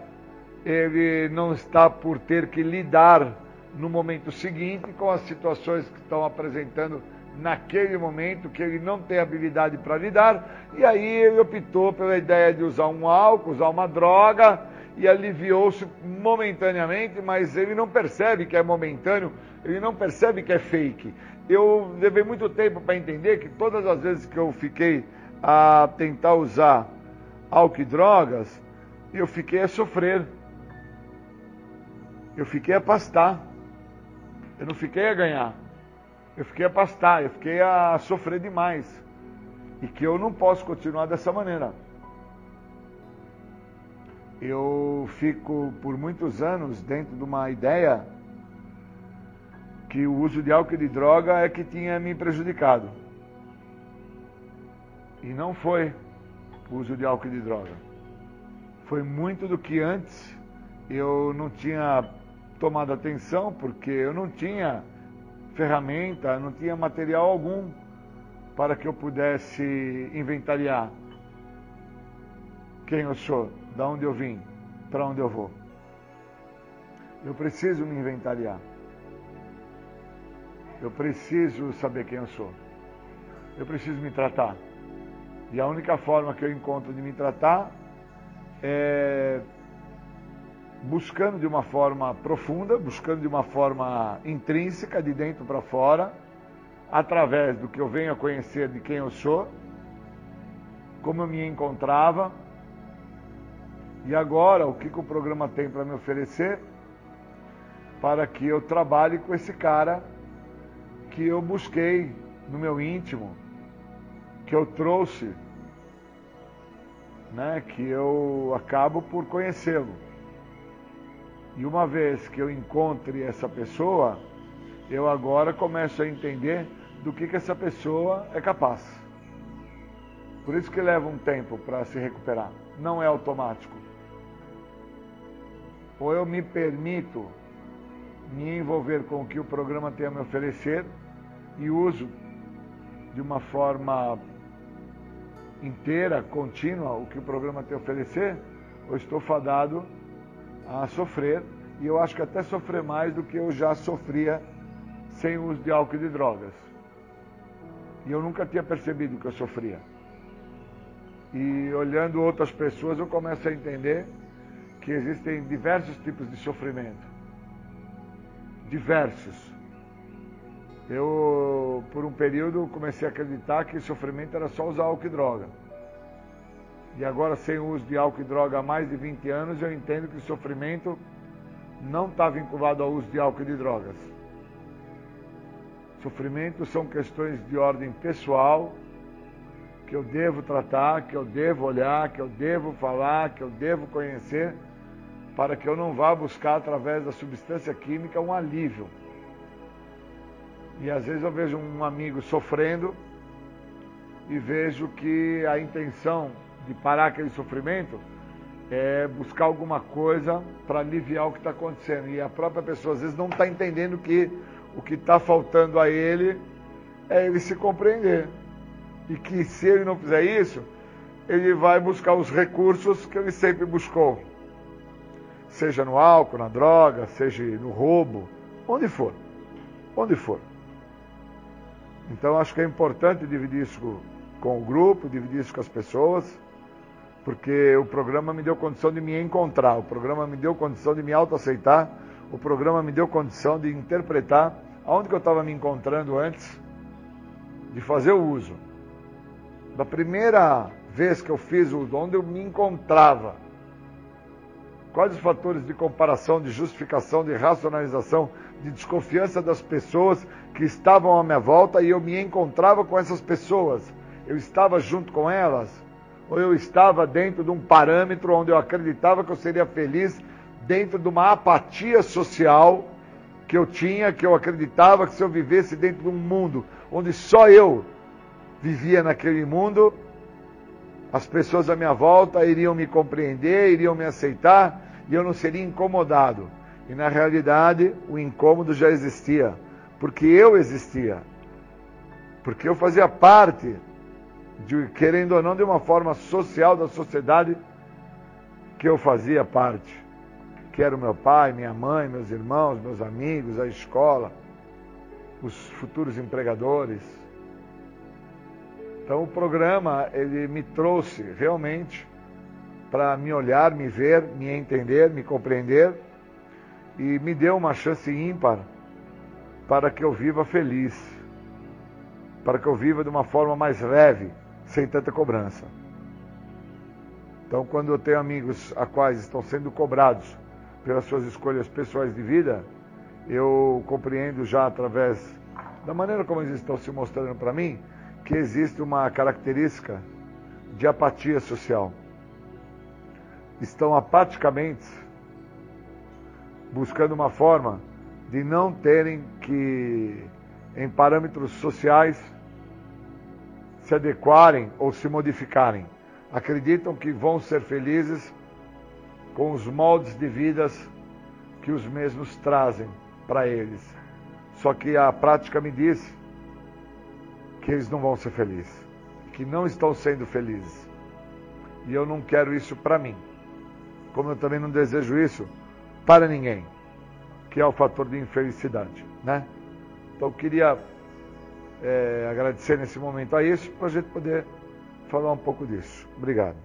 ele não está por ter que lidar no momento seguinte com as situações que estão apresentando naquele momento que ele não tem habilidade para lidar, e aí ele optou pela ideia de usar um álcool, usar uma droga, e aliviou-se momentaneamente, mas ele não percebe que é momentâneo, ele não percebe que é fake. Eu levei muito tempo para entender que todas as vezes que eu fiquei a tentar usar álcool e drogas, eu fiquei a sofrer. Eu fiquei a pastar. Eu não fiquei a ganhar. Eu fiquei a pastar, eu fiquei a sofrer demais. E que eu não posso continuar dessa maneira. Eu fico por muitos anos dentro de uma ideia que o uso de álcool e de droga é que tinha me prejudicado. E não foi o uso de álcool e de droga. Foi muito do que antes eu não tinha tomado atenção, porque eu não tinha ferramenta, não tinha material algum para que eu pudesse inventariar quem eu sou, de onde eu vim, para onde eu vou. Eu preciso me inventariar. Eu preciso saber quem eu sou. Eu preciso me tratar. E a única forma que eu encontro de me tratar é buscando de uma forma profunda, buscando de uma forma intrínseca, de dentro para fora, através do que eu venho a conhecer de quem eu sou, como eu me encontrava, e agora o que, que o programa tem para me oferecer para que eu trabalhe com esse cara que eu busquei no meu íntimo, que eu trouxe, né, que eu acabo por conhecê-lo. E uma vez que eu encontre essa pessoa, eu agora começo a entender do que, que essa pessoa é capaz. Por isso que leva um tempo para se recuperar. Não é automático. Ou eu me permito me envolver com o que o programa tem a me oferecer e uso de uma forma inteira, contínua, o que o programa tem a oferecer, ou estou fadado a sofrer, e eu acho que até sofrer mais do que eu já sofria sem o uso de álcool e de drogas. E eu nunca tinha percebido que eu sofria. E olhando outras pessoas, eu começo a entender que existem diversos tipos de sofrimento. Diversos. Eu, por um período, comecei a acreditar que sofrimento era só usar álcool e droga. E agora, sem o uso de álcool e droga há mais de 20 anos, eu entendo que o sofrimento não está vinculado ao uso de álcool e de drogas. Sofrimento são questões de ordem pessoal que eu devo tratar, que eu devo olhar, que eu devo falar, que eu devo conhecer, para que eu não vá buscar através da substância química um alívio. E às vezes eu vejo um amigo sofrendo e vejo que a intenção de parar aquele sofrimento é buscar alguma coisa para aliviar o que está acontecendo. E a própria pessoa às vezes não está entendendo que o que está faltando a ele é ele se compreender. E que se ele não fizer isso, ele vai buscar os recursos que ele sempre buscou. Seja no álcool, na droga, seja no roubo, onde for. Onde for. Então acho que é importante dividir isso com o grupo, dividir isso com as pessoas porque o programa me deu condição de me encontrar, o programa me deu condição de me autoaceitar, o programa me deu condição de interpretar aonde que eu estava me encontrando antes de fazer o uso. Da primeira vez que eu fiz o uso, onde eu me encontrava, quais os fatores de comparação, de justificação, de racionalização, de desconfiança das pessoas que estavam à minha volta e eu me encontrava com essas pessoas, eu estava junto com elas ou eu estava dentro de um parâmetro onde eu acreditava que eu seria feliz, dentro de uma apatia social que eu tinha, que eu acreditava que se eu vivesse dentro de um mundo onde só eu vivia naquele mundo, as pessoas à minha volta iriam me compreender, iriam me aceitar e eu não seria incomodado. E na realidade, o incômodo já existia, porque eu existia. Porque eu fazia parte de, querendo ou não, de uma forma social da sociedade que eu fazia parte. Que era o meu pai, minha mãe, meus irmãos, meus amigos, a escola, os futuros empregadores. Então o programa ele me trouxe realmente para me olhar, me ver, me entender, me compreender e me deu uma chance ímpar para que eu viva feliz, para que eu viva de uma forma mais leve, sem tanta cobrança. Então, quando eu tenho amigos a quais estão sendo cobrados pelas suas escolhas pessoais de vida, eu compreendo já através da maneira como eles estão se mostrando para mim que existe uma característica de apatia social. Estão apaticamente buscando uma forma de não terem que, em parâmetros sociais, se adequarem ou se modificarem. Acreditam que vão ser felizes com os moldes de vidas que os mesmos trazem para eles. Só que a prática me diz que eles não vão ser felizes, que não estão sendo felizes. E eu não quero isso para mim. Como eu também não desejo isso para ninguém, que é o fator de infelicidade, né? Então eu queria é, agradecer nesse momento a isso para a gente poder falar um pouco disso. Obrigado.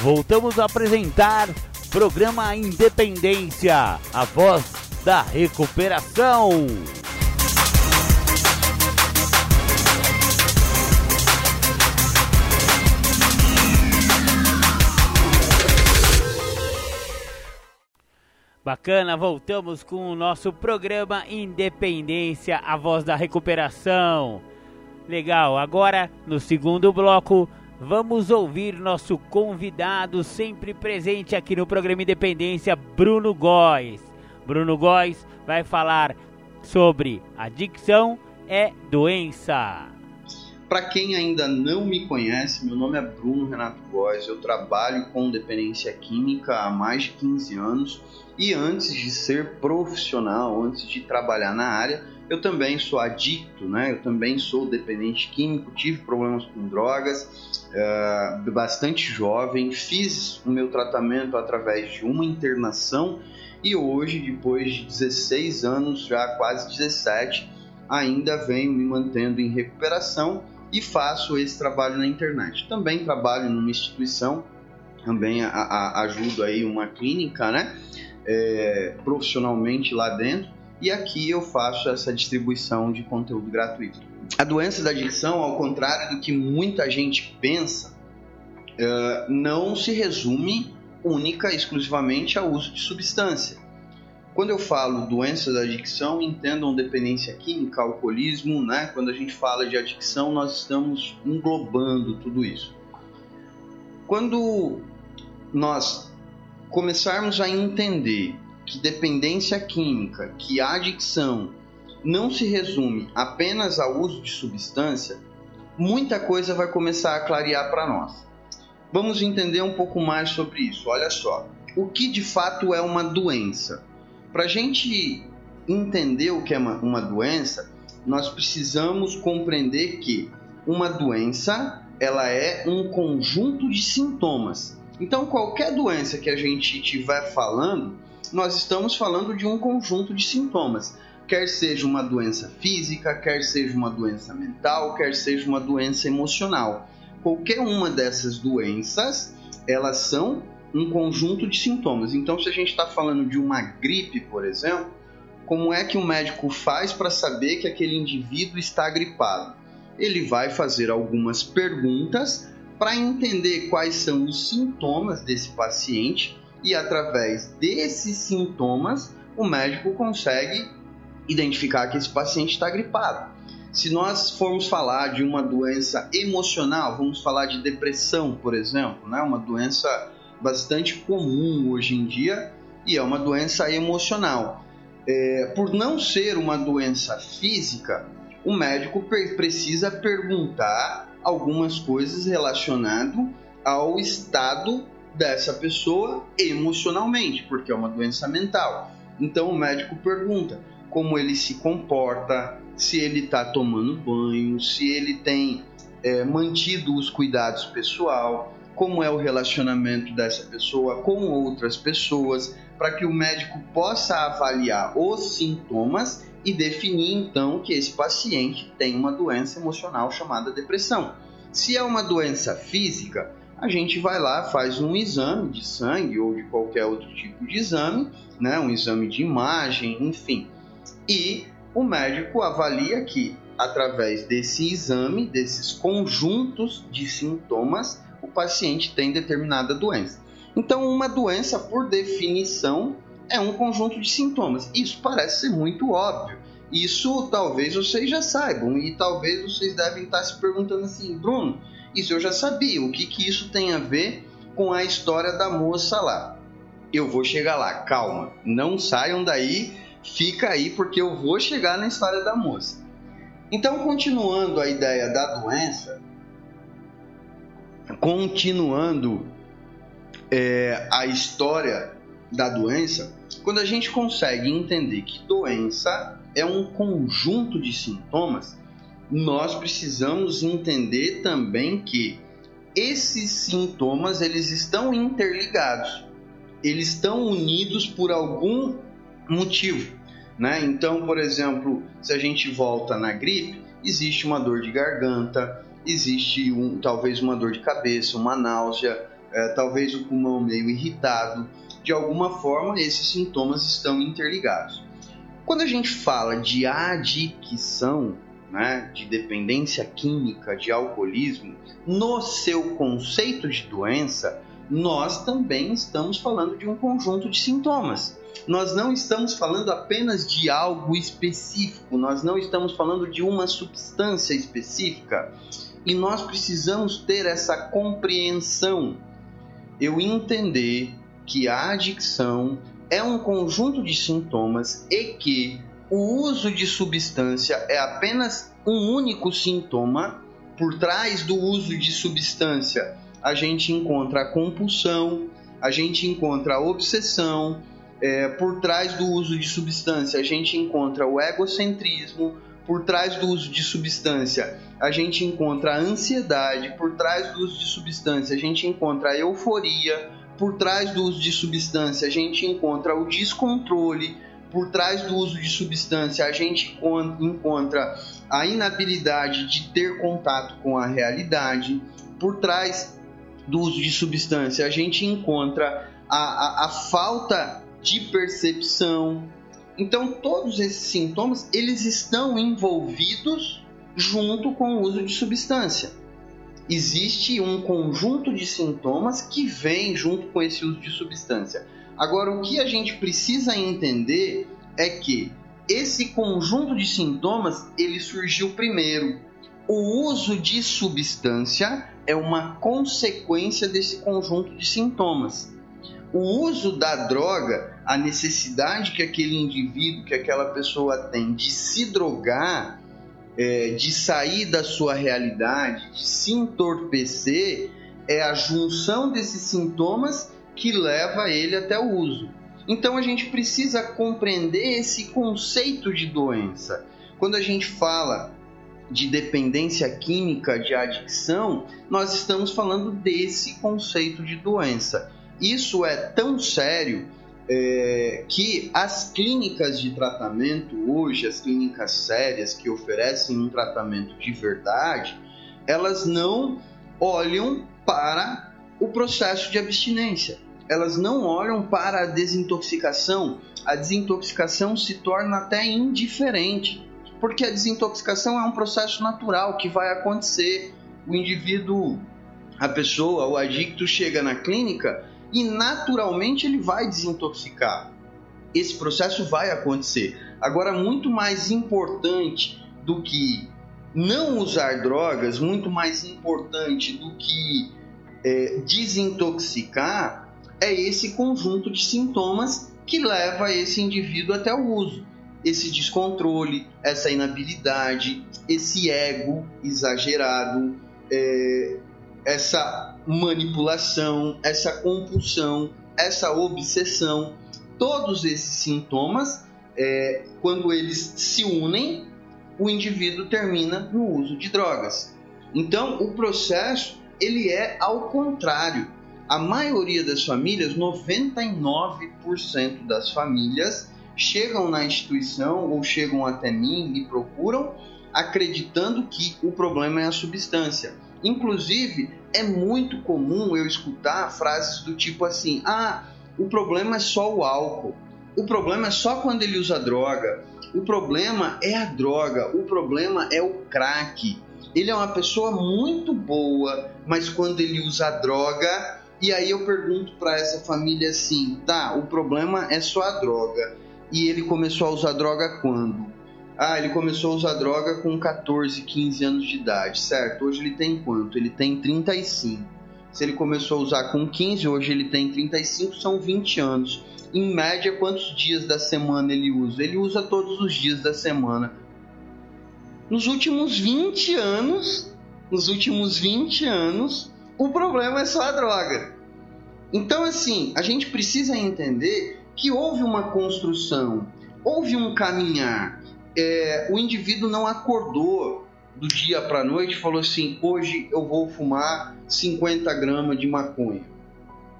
Voltamos a apresentar programa Independência, a voz da recuperação. Bacana, voltamos com o nosso programa Independência, a voz da recuperação. Legal, agora no segundo bloco vamos ouvir nosso convidado sempre presente aqui no programa Independência, Bruno Góes. Bruno Góes vai falar sobre adicção é doença.
Para quem ainda não me conhece, meu nome é Bruno Renato Góes, eu trabalho com dependência química há mais de 15 anos e antes de ser profissional, antes de trabalhar na área, eu também sou adicto, né? Eu também sou dependente químico, tive problemas com drogas, uh, bastante jovem, fiz o meu tratamento através de uma internação e hoje, depois de 16 anos, já quase 17, ainda venho me mantendo em recuperação e faço esse trabalho na internet. Também trabalho numa instituição, também a, a, ajudo aí uma clínica, né? É, profissionalmente lá dentro e aqui eu faço essa distribuição de conteúdo gratuito. A doença da adicção, ao contrário do que muita gente pensa, uh, não se resume única e exclusivamente ao uso de substância. Quando eu falo doença da adicção, entendam dependência química, alcoolismo, né? Quando a gente fala de adicção, nós estamos englobando tudo isso. Quando nós começarmos a entender que dependência química, que a adicção não se resume apenas ao uso de substância, muita coisa vai começar a clarear para nós. Vamos entender um pouco mais sobre isso. Olha só, o que de fato é uma doença? Para a gente entender o que é uma, uma doença, nós precisamos compreender que uma doença ela é um conjunto de sintomas. Então, qualquer doença que a gente estiver falando, nós estamos falando de um conjunto de sintomas, quer seja uma doença física, quer seja uma doença mental, quer seja uma doença emocional. Qualquer uma dessas doenças, elas são um conjunto de sintomas. Então, se a gente está falando de uma gripe, por exemplo, como é que o médico faz para saber que aquele indivíduo está gripado? Ele vai fazer algumas perguntas para entender quais são os sintomas desse paciente e através desses sintomas o médico consegue identificar que esse paciente está gripado. Se nós formos falar de uma doença emocional, vamos falar de depressão, por exemplo, né? uma doença bastante comum hoje em dia e é uma doença emocional. É, por não ser uma doença física, o médico precisa perguntar algumas coisas relacionado ao estado dessa pessoa emocionalmente, porque é uma doença mental. Então o médico pergunta como ele se comporta, se ele está tomando banho, se ele tem é, mantido os cuidados pessoal, como é o relacionamento dessa pessoa com outras pessoas, para que o médico possa avaliar os sintomas e definir então que esse paciente tem uma doença emocional chamada depressão. Se é uma doença física, a gente vai lá, faz um exame de sangue ou de qualquer outro tipo de exame, né, um exame de imagem, enfim. E o médico avalia que através desse exame, desses conjuntos de sintomas, o paciente tem determinada doença. Então, uma doença, por definição, é um conjunto de sintomas. Isso parece ser muito óbvio. Isso talvez vocês já saibam e talvez vocês devem estar se perguntando assim, Bruno, isso eu já sabia. O que, que isso tem a ver com a história da moça lá? Eu vou chegar lá, calma. Não saiam daí, fica aí porque eu vou chegar na história da moça. Então, continuando a ideia da doença, continuando é, a história da doença, quando a gente consegue entender que doença é um conjunto de sintomas, nós precisamos entender também que esses sintomas eles estão interligados, eles estão unidos por algum motivo, né? Então, por exemplo, se a gente volta na gripe, existe uma dor de garganta, existe um, talvez uma dor de cabeça, uma náusea, é, talvez o pulmão meio irritado. De alguma forma, esses sintomas estão interligados. Quando a gente fala de adicção, né, de dependência química, de alcoolismo, no seu conceito de doença, nós também estamos falando de um conjunto de sintomas. Nós não estamos falando apenas de algo específico, nós não estamos falando de uma substância específica. E nós precisamos ter essa compreensão. Eu entender que a adicção é um conjunto de sintomas e que o uso de substância é apenas um único sintoma. Por trás do uso de substância, a gente encontra a compulsão, a gente encontra a obsessão, é, por trás do uso de substância, a gente encontra o egocentrismo, por trás do uso de substância, a gente encontra a ansiedade, por trás do uso de substância, a gente encontra a euforia, por trás do uso de substância, a gente encontra o descontrole, por trás do uso de substância, a gente encontra a inabilidade de ter contato com a realidade, por trás do uso de substância, a gente encontra a, a, a falta de percepção. Então, todos esses sintomas eles estão envolvidos junto com o uso de substância existe um conjunto de sintomas que vem junto com esse uso de substância. Agora, o que a gente precisa entender é que esse conjunto de sintomas ele surgiu primeiro. O uso de substância é uma consequência desse conjunto de sintomas. O uso da droga, a necessidade que aquele indivíduo, que aquela pessoa tem de se drogar, é, de sair da sua realidade, de se entorpecer, é a junção desses sintomas que leva ele até o uso. Então a gente precisa compreender esse conceito de doença. Quando a gente fala de dependência química, de adicção, nós estamos falando desse conceito de doença. Isso é tão sério é, que as clínicas de tratamento hoje, as clínicas sérias que oferecem um tratamento de verdade, elas não olham para o processo de abstinência. Elas não olham para a desintoxicação. A desintoxicação se torna até indiferente, porque a desintoxicação é um processo natural que vai acontecer. O indivíduo, a pessoa, o adicto chega na clínica e naturalmente ele vai desintoxicar. Esse processo vai acontecer. Agora, muito mais importante do que não usar drogas, muito mais importante do que é, desintoxicar, é esse conjunto de sintomas que leva esse indivíduo até o uso. Esse descontrole, essa inabilidade, esse ego exagerado, é, essa manipulação, essa compulsão, essa obsessão, todos esses sintomas, é, quando eles se unem, o indivíduo termina no uso de drogas. Então, o processo ele é ao contrário. A maioria das famílias, 99% das famílias, chegam na instituição ou chegam até mim e procuram acreditando que o problema é a substância. Inclusive, é muito comum eu escutar frases do tipo assim: ah, o problema é só o álcool, o problema é só quando ele usa droga, o problema é a droga, o problema é o crack. Ele é uma pessoa muito boa, mas quando ele usa droga, e aí eu pergunto para essa família assim: tá, o problema é só a droga. E ele começou a usar droga quando? Ah, ele começou a usar droga com 14, 15 anos de idade, certo? Hoje ele tem quanto? Ele tem 35. Se ele começou a usar com 15, hoje ele tem 35, são 20 anos. Em média, quantos dias da semana ele usa? Ele usa todos os dias da semana. Nos últimos 20 anos, nos últimos 20 anos, o problema é só a droga. Então, assim, a gente precisa entender que houve uma construção, houve um caminhar é, o indivíduo não acordou do dia para a noite e falou assim: hoje eu vou fumar 50 gramas de maconha.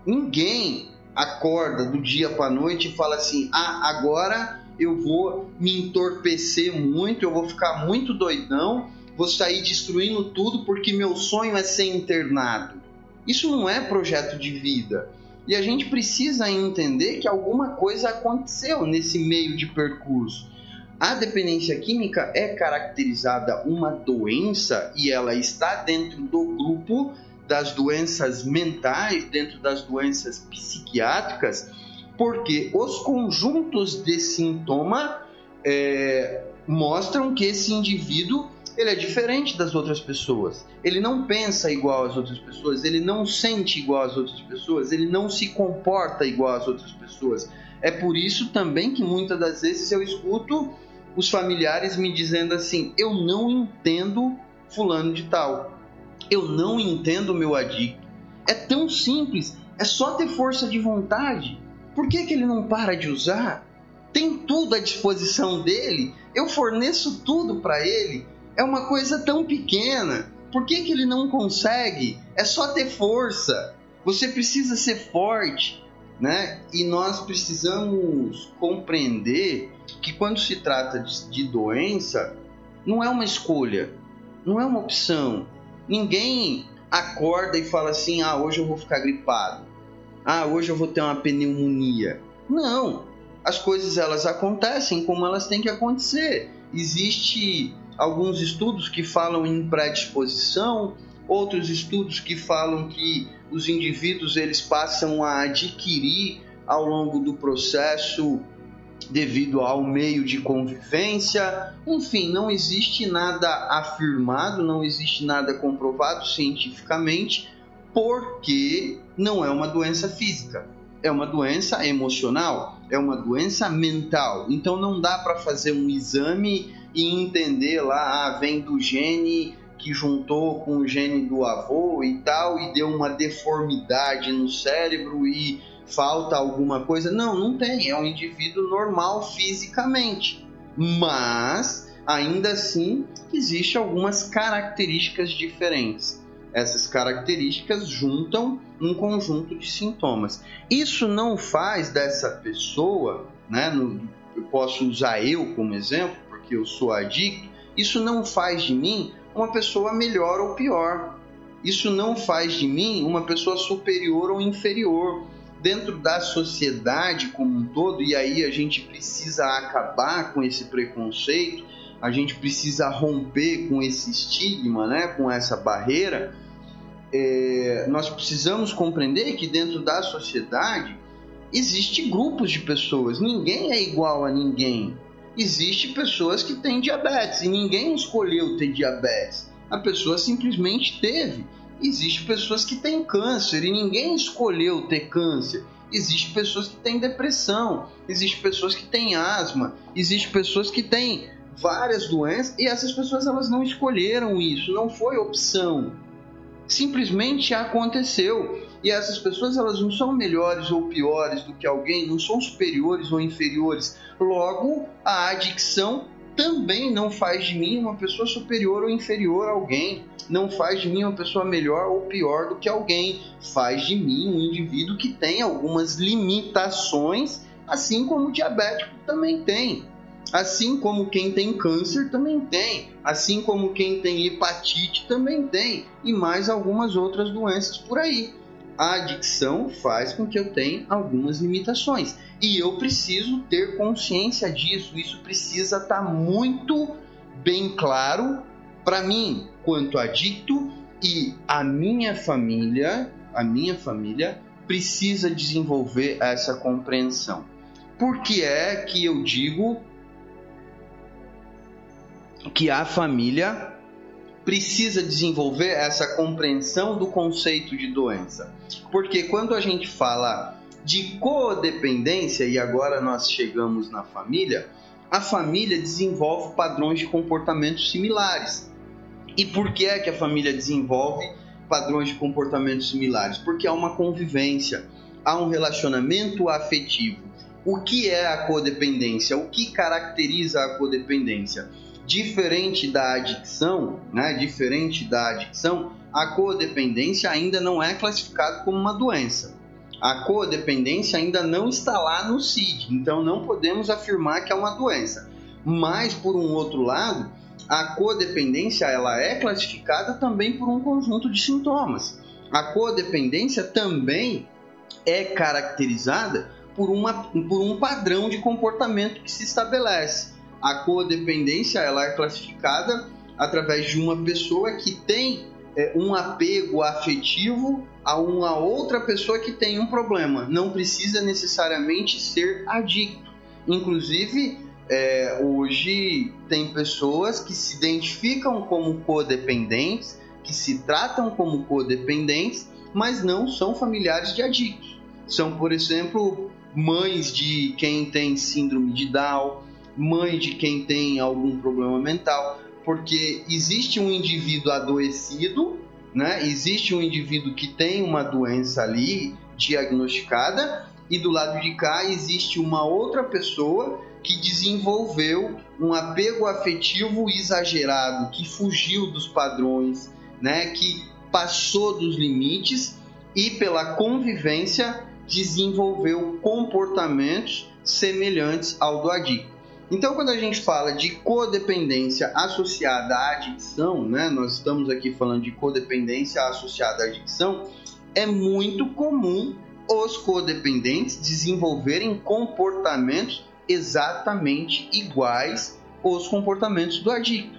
Ninguém acorda do dia para a noite e fala assim: ah, agora eu vou me entorpecer muito, eu vou ficar muito doidão, vou sair destruindo tudo porque meu sonho é ser internado. Isso não é projeto de vida. E a gente precisa entender que alguma coisa aconteceu nesse meio de percurso. A dependência química é caracterizada uma doença e ela está dentro do grupo das doenças mentais, dentro das doenças psiquiátricas, porque os conjuntos de sintoma é, mostram que esse indivíduo ele é diferente das outras pessoas. Ele não pensa igual às outras pessoas, ele não sente igual às outras pessoas, ele não se comporta igual às outras pessoas. É por isso também que muitas das vezes eu escuto os familiares me dizendo assim: eu não entendo fulano de tal, eu não entendo meu adicto. É tão simples, é só ter força de vontade. Por que, que ele não para de usar? Tem tudo à disposição dele, eu forneço tudo para ele. É uma coisa tão pequena. Por que, que ele não consegue? É só ter força. Você precisa ser forte, né? E nós precisamos compreender que quando se trata de, de doença, não é uma escolha, não é uma opção. Ninguém acorda e fala assim: ah, hoje eu vou ficar gripado, ah, hoje eu vou ter uma pneumonia. Não, as coisas elas acontecem como elas têm que acontecer. Existe alguns estudos que falam em predisposição, outros estudos que falam que os indivíduos eles passam a adquirir ao longo do processo devido ao meio de convivência. Enfim, não existe nada afirmado, não existe nada comprovado cientificamente, porque não é uma doença física, é uma doença emocional, é uma doença mental. Então não dá para fazer um exame e entender lá, ah, vem do gene que juntou com o gene do avô e tal e deu uma deformidade no cérebro e falta alguma coisa. Não, não tem. É um indivíduo normal fisicamente. Mas, ainda assim, existe algumas características diferentes. Essas características juntam um conjunto de sintomas. Isso não faz dessa pessoa, né, eu posso usar eu como exemplo, porque eu sou adicto, isso não faz de mim uma pessoa melhor ou pior. Isso não faz de mim uma pessoa superior ou inferior dentro da sociedade como um todo, e aí a gente precisa acabar com esse preconceito, a gente precisa romper com esse estigma, né, com essa barreira. É, nós precisamos compreender que dentro da sociedade existe grupos de pessoas, ninguém é igual a ninguém. Existem pessoas que têm diabetes e ninguém escolheu ter diabetes. A pessoa simplesmente teve. Existem pessoas que têm câncer e ninguém escolheu ter câncer. Existem pessoas que têm depressão, existem pessoas que têm asma, existem pessoas que têm várias doenças e essas pessoas elas não escolheram isso, não foi opção. Simplesmente aconteceu. E essas pessoas elas não são melhores ou piores do que alguém, não são superiores ou inferiores. Logo, a adicção também não faz de mim uma pessoa superior ou inferior a alguém, não faz de mim uma pessoa melhor ou pior do que alguém, faz de mim um indivíduo que tem algumas limitações, assim como o diabético também tem. Assim como quem tem câncer também tem, assim como quem tem hepatite também tem, e mais algumas outras doenças por aí. A adicção faz com que eu tenha algumas limitações e eu preciso ter consciência disso. Isso precisa estar tá muito bem claro para mim, quanto adicto, e a minha família, a minha família precisa desenvolver essa compreensão. Por que é que eu digo que a família precisa desenvolver essa compreensão do conceito de doença. Porque quando a gente fala de codependência, e agora nós chegamos na família, a família desenvolve padrões de comportamento similares. E por que é que a família desenvolve padrões de comportamento similares? Porque há uma convivência, há um relacionamento afetivo. O que é a codependência? O que caracteriza a codependência? Diferente da adicção, né? Diferente da adicção, a codependência ainda não é classificada como uma doença. A codependência ainda não está lá no CID, então não podemos afirmar que é uma doença. Mas por um outro lado, a codependência ela é classificada também por um conjunto de sintomas. A codependência também é caracterizada por, uma, por um padrão de comportamento que se estabelece a codependência ela é classificada através de uma pessoa que tem é, um apego afetivo a uma outra pessoa que tem um problema. Não precisa necessariamente ser adicto. Inclusive, é, hoje tem pessoas que se identificam como codependentes, que se tratam como codependentes, mas não são familiares de adictos. São, por exemplo, mães de quem tem síndrome de Down, mãe de quem tem algum problema mental, porque existe um indivíduo adoecido, né? Existe um indivíduo que tem uma doença ali diagnosticada e do lado de cá existe uma outra pessoa que desenvolveu um apego afetivo exagerado, que fugiu dos padrões, né? Que passou dos limites e pela convivência desenvolveu comportamentos semelhantes ao do adicto. Então, quando a gente fala de codependência associada à adicção, né, nós estamos aqui falando de codependência associada à adicção, é muito comum os codependentes desenvolverem comportamentos exatamente iguais aos comportamentos do adicto.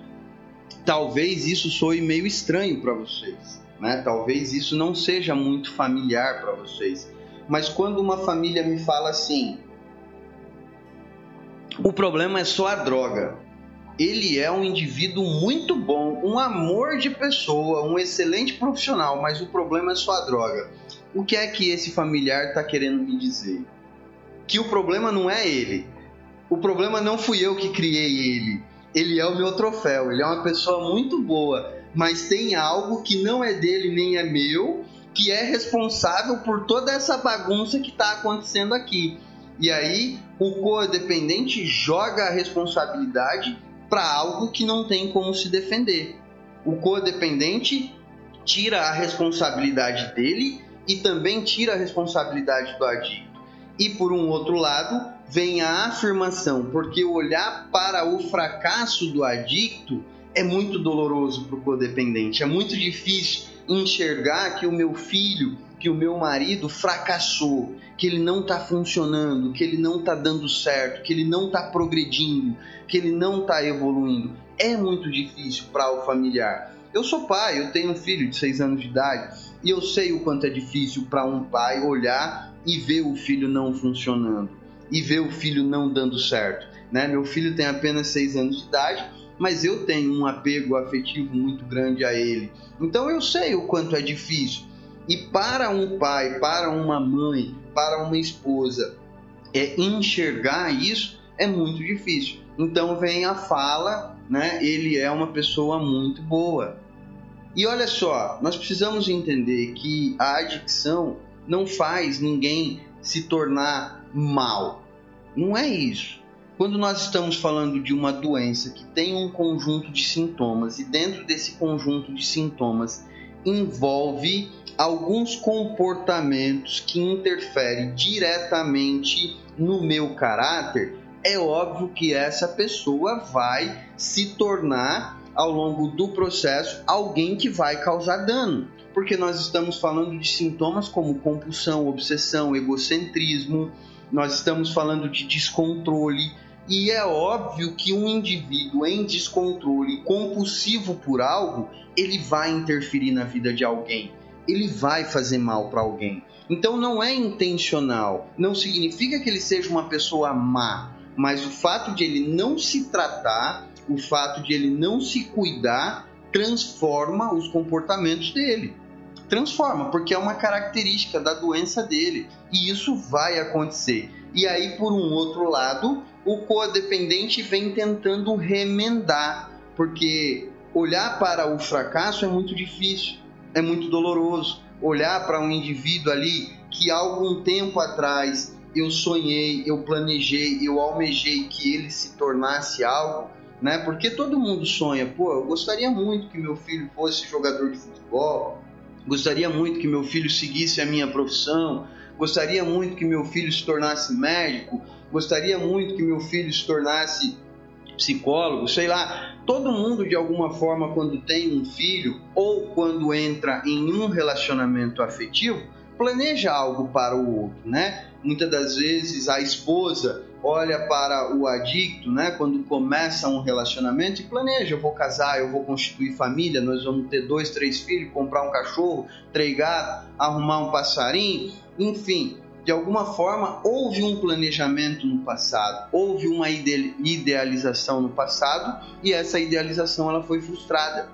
Talvez isso soe meio estranho para vocês, né? Talvez isso não seja muito familiar para vocês. Mas quando uma família me fala assim, o problema é só a droga. Ele é um indivíduo muito bom, um amor de pessoa, um excelente profissional, mas o problema é só a droga. O que é que esse familiar está querendo me dizer? Que o problema não é ele. O problema não fui eu que criei ele. Ele é o meu troféu. Ele é uma pessoa muito boa, mas tem algo que não é dele nem é meu, que é responsável por toda essa bagunça que está acontecendo aqui. E aí o codependente joga a responsabilidade para algo que não tem como se defender. O codependente tira a responsabilidade dele e também tira a responsabilidade do adicto. E por um outro lado, vem a afirmação, porque olhar para o fracasso do adicto é muito doloroso para o codependente, é muito difícil enxergar que o meu filho que o meu marido fracassou, que ele não está funcionando, que ele não está dando certo, que ele não está progredindo, que ele não está evoluindo. É muito difícil para o familiar. Eu sou pai, eu tenho um filho de 6 anos de idade e eu sei o quanto é difícil para um pai olhar e ver o filho não funcionando e ver o filho não dando certo. Né? Meu filho tem apenas 6 anos de idade, mas eu tenho um apego afetivo muito grande a ele. Então eu sei o quanto é difícil. E para um pai, para uma mãe, para uma esposa, é enxergar isso é muito difícil. Então vem a fala, né? Ele é uma pessoa muito boa. E olha só, nós precisamos entender que a adicção não faz ninguém se tornar mal. Não é isso. quando nós estamos falando de uma doença que tem um conjunto de sintomas e dentro desse conjunto de sintomas envolve alguns comportamentos que interferem diretamente no meu caráter, é óbvio que essa pessoa vai se tornar ao longo do processo alguém que vai causar dano. Porque nós estamos falando de sintomas como compulsão, obsessão, egocentrismo, nós estamos falando de descontrole, e é óbvio que um indivíduo em descontrole, compulsivo por algo, ele vai interferir na vida de alguém. Ele vai fazer mal para alguém. Então não é intencional. Não significa que ele seja uma pessoa má. Mas o fato de ele não se tratar, o fato de ele não se cuidar, transforma os comportamentos dele. Transforma, porque é uma característica da doença dele. E isso vai acontecer. E aí, por um outro lado, o codependente vem tentando remendar, porque olhar para o fracasso é muito difícil, é muito doloroso. Olhar para um indivíduo ali que algum tempo atrás eu sonhei, eu planejei, eu almejei que ele se tornasse algo, né? Porque todo mundo sonha, pô, eu gostaria muito que meu filho fosse jogador de futebol, gostaria muito que meu filho seguisse a minha profissão, gostaria muito que meu filho se tornasse médico, gostaria muito que meu filho se tornasse psicólogo, sei lá. Todo mundo, de alguma forma, quando tem um filho ou quando entra em um relacionamento afetivo, planeja algo para o outro, né? Muitas das vezes a esposa olha para o adicto, né, quando começa um relacionamento e planeja, eu vou casar, eu vou constituir família, nós vamos ter dois, três filhos, comprar um cachorro, três gatos, arrumar um passarinho, enfim, de alguma forma houve um planejamento no passado, houve uma idealização no passado e essa idealização ela foi frustrada.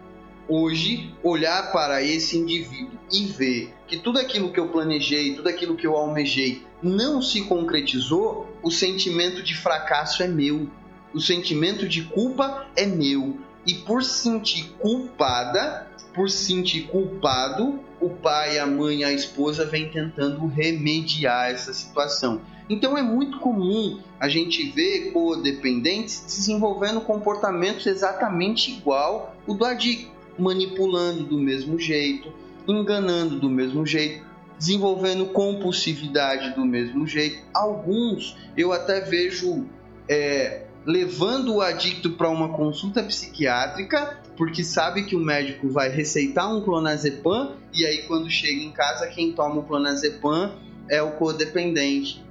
Hoje, olhar para esse indivíduo e ver que tudo aquilo que eu planejei, tudo aquilo que eu almejei não se concretizou, o sentimento de fracasso é meu, o sentimento de culpa é meu. E por sentir culpada, por sentir culpado, o pai, a mãe, a esposa vem tentando remediar essa situação. Então é muito comum a gente ver codependentes desenvolvendo comportamentos exatamente igual o do adicto, manipulando do mesmo jeito, enganando do mesmo jeito, desenvolvendo compulsividade do mesmo jeito. Alguns eu até vejo é, levando o adicto para uma consulta psiquiátrica, porque sabe que o médico vai receitar um clonazepam e aí quando chega em casa quem toma o clonazepam é o codependente.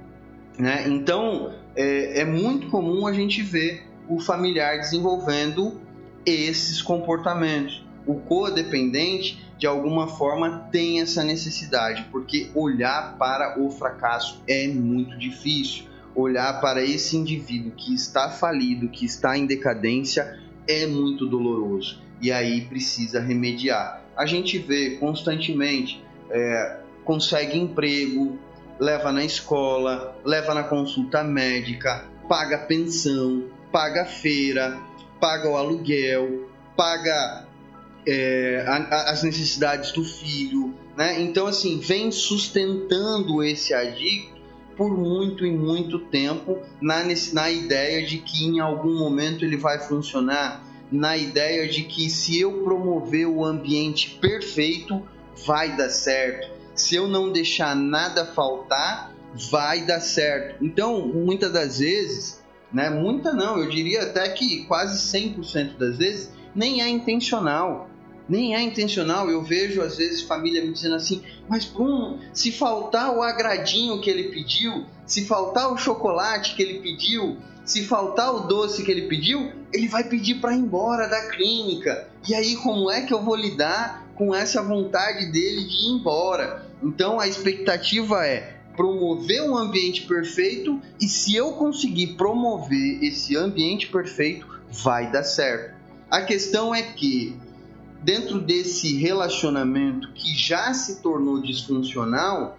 Né? Então é, é muito comum a gente ver o familiar desenvolvendo esses comportamentos. O codependente, de alguma forma, tem essa necessidade, porque olhar para o fracasso é muito difícil olhar para esse indivíduo que está falido, que está em decadência, é muito doloroso. E aí precisa remediar. A gente vê constantemente, é, consegue emprego, leva na escola, leva na consulta médica, paga pensão, paga feira, paga o aluguel, paga é, a, a, as necessidades do filho, né? Então assim vem sustentando esse adicto por muito e muito tempo na, na ideia de que em algum momento ele vai funcionar, na ideia de que se eu promover o ambiente perfeito, vai dar certo. Se eu não deixar nada faltar, vai dar certo. Então, muitas das vezes, né, muita não, eu diria até que quase 100% das vezes, nem é intencional nem é intencional. Eu vejo às vezes família me dizendo assim: Mas se faltar o agradinho que ele pediu, se faltar o chocolate que ele pediu, se faltar o doce que ele pediu, ele vai pedir para ir embora da clínica. E aí, como é que eu vou lidar com essa vontade dele de ir embora? Então, a expectativa é promover um ambiente perfeito e se eu conseguir promover esse ambiente perfeito, vai dar certo. A questão é que dentro desse relacionamento que já se tornou disfuncional,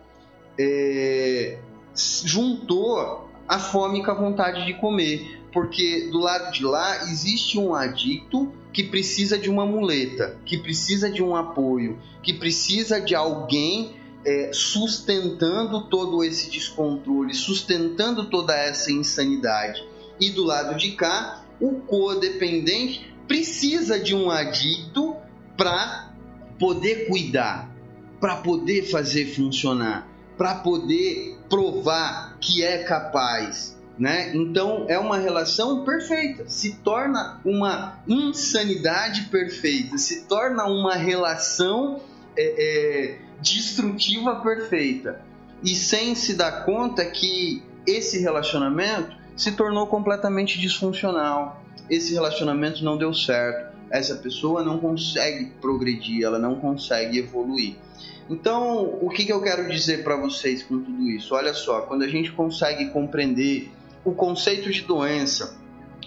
é, juntou a fome com a vontade de comer. Porque do lado de lá existe um adicto que precisa de uma muleta, que precisa de um apoio, que precisa de alguém é, sustentando todo esse descontrole, sustentando toda essa insanidade. E do lado de cá, o codependente precisa de um adicto para poder cuidar, para poder fazer funcionar, para poder provar que é capaz. Né? Então é uma relação perfeita, se torna uma insanidade perfeita, se torna uma relação é, é, destrutiva perfeita e sem se dar conta que esse relacionamento se tornou completamente disfuncional, esse relacionamento não deu certo, essa pessoa não consegue progredir, ela não consegue evoluir. Então, o que, que eu quero dizer para vocês com tudo isso? Olha só, quando a gente consegue compreender o conceito de doença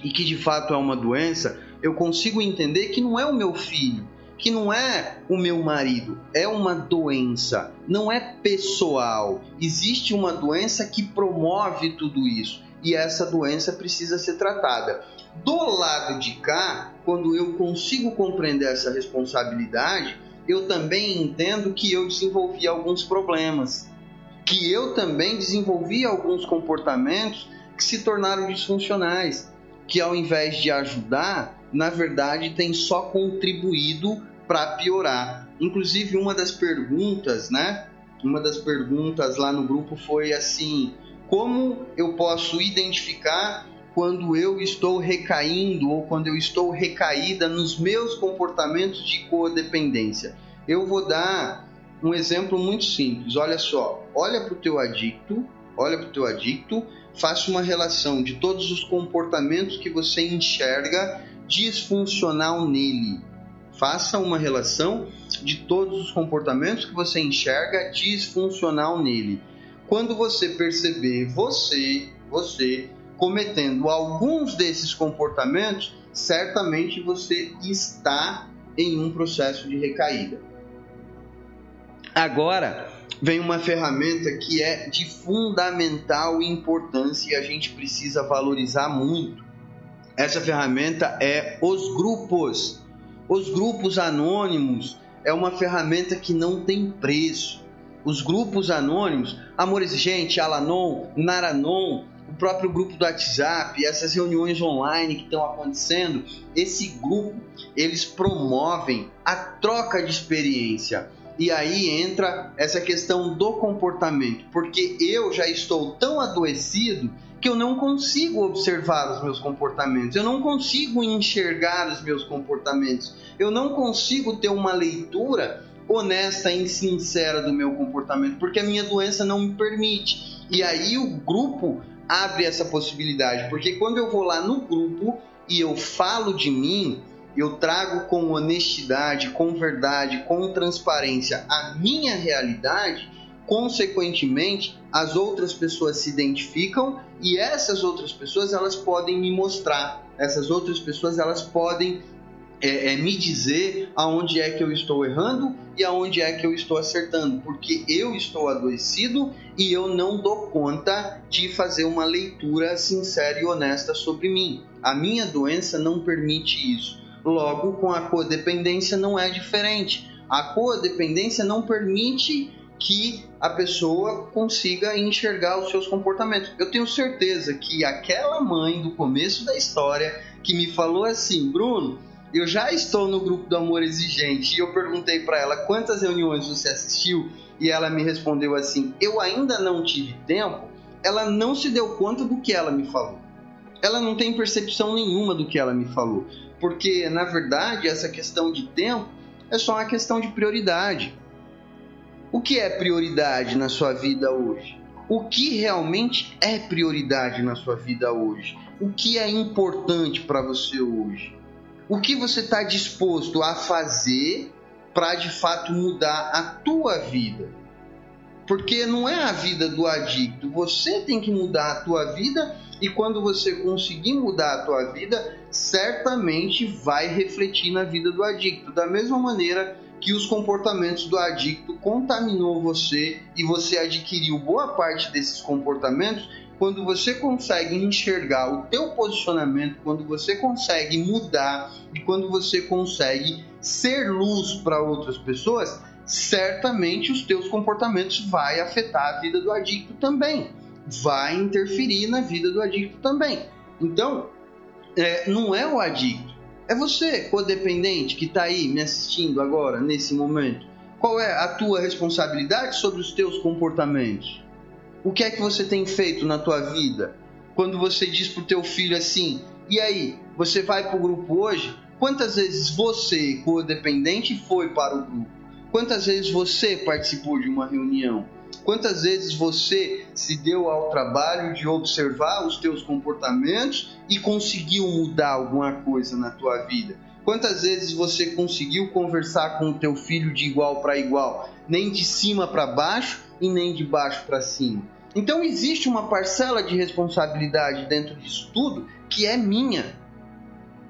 e que de fato é uma doença, eu consigo entender que não é o meu filho, que não é o meu marido, é uma doença, não é pessoal. Existe uma doença que promove tudo isso e essa doença precisa ser tratada. Do lado de cá, quando eu consigo compreender essa responsabilidade, eu também entendo que eu desenvolvi alguns problemas, que eu também desenvolvi alguns comportamentos que se tornaram disfuncionais, que ao invés de ajudar, na verdade tem só contribuído para piorar. Inclusive uma das perguntas, né? Uma das perguntas lá no grupo foi assim: como eu posso identificar quando eu estou recaindo ou quando eu estou recaída nos meus comportamentos de codependência? Eu vou dar um exemplo muito simples. Olha só, olha para o teu adicto, olha para o teu adicto faça uma relação de todos os comportamentos que você enxerga disfuncional nele. Faça uma relação de todos os comportamentos que você enxerga disfuncional nele. Quando você perceber você, você cometendo alguns desses comportamentos, certamente você está em um processo de recaída. Agora, vem uma ferramenta que é de fundamental importância e a gente precisa valorizar muito. Essa ferramenta é os grupos. Os grupos anônimos é uma ferramenta que não tem preço. Os grupos anônimos, Amor Exigente, Alanon, Naranon, próprio grupo do WhatsApp, essas reuniões online que estão acontecendo, esse grupo, eles promovem a troca de experiência e aí entra essa questão do comportamento, porque eu já estou tão adoecido que eu não consigo observar os meus comportamentos, eu não consigo enxergar os meus comportamentos, eu não consigo ter uma leitura honesta e sincera do meu comportamento, porque a minha doença não me permite. E aí o grupo abre essa possibilidade, porque quando eu vou lá no grupo e eu falo de mim, eu trago com honestidade, com verdade, com transparência a minha realidade, consequentemente, as outras pessoas se identificam e essas outras pessoas elas podem me mostrar, essas outras pessoas elas podem é, é, me dizer aonde é que eu estou errando e aonde é que eu estou acertando, porque eu estou adoecido e eu não dou conta de fazer uma leitura sincera e honesta sobre mim. A minha doença não permite isso. Logo, com a codependência não é diferente. A codependência não permite que a pessoa consiga enxergar os seus comportamentos. Eu tenho certeza que aquela mãe do começo da história que me falou assim, Bruno, eu já estou no grupo do amor exigente e eu perguntei para ela quantas reuniões você assistiu e ela me respondeu assim: eu ainda não tive tempo. Ela não se deu conta do que ela me falou. Ela não tem percepção nenhuma do que ela me falou porque na verdade essa questão de tempo é só uma questão de prioridade. O que é prioridade na sua vida hoje? O que realmente é prioridade na sua vida hoje? O que é importante para você hoje? O que você está disposto a fazer para de fato mudar a tua vida? Porque não é a vida do adicto, você tem que mudar a tua vida e quando você conseguir mudar a tua vida, certamente vai refletir na vida do adicto. Da mesma maneira que os comportamentos do adicto contaminou você e você adquiriu boa parte desses comportamentos, quando você consegue enxergar o teu posicionamento, quando você consegue mudar e quando você consegue ser luz para outras pessoas, certamente os teus comportamentos vai afetar a vida do adicto também vai interferir na vida do adicto também. Então, é, não é o adicto, é você, codependente, que está aí me assistindo agora, nesse momento. Qual é a tua responsabilidade sobre os teus comportamentos? O que é que você tem feito na tua vida? Quando você diz pro teu filho assim, e aí, você vai pro grupo hoje? Quantas vezes você, codependente, foi para o grupo? Quantas vezes você participou de uma reunião? Quantas vezes você se deu ao trabalho de observar os teus comportamentos e conseguiu mudar alguma coisa na tua vida? Quantas vezes você conseguiu conversar com o teu filho de igual para igual, nem de cima para baixo e nem de baixo para cima? Então existe uma parcela de responsabilidade dentro disso tudo que é minha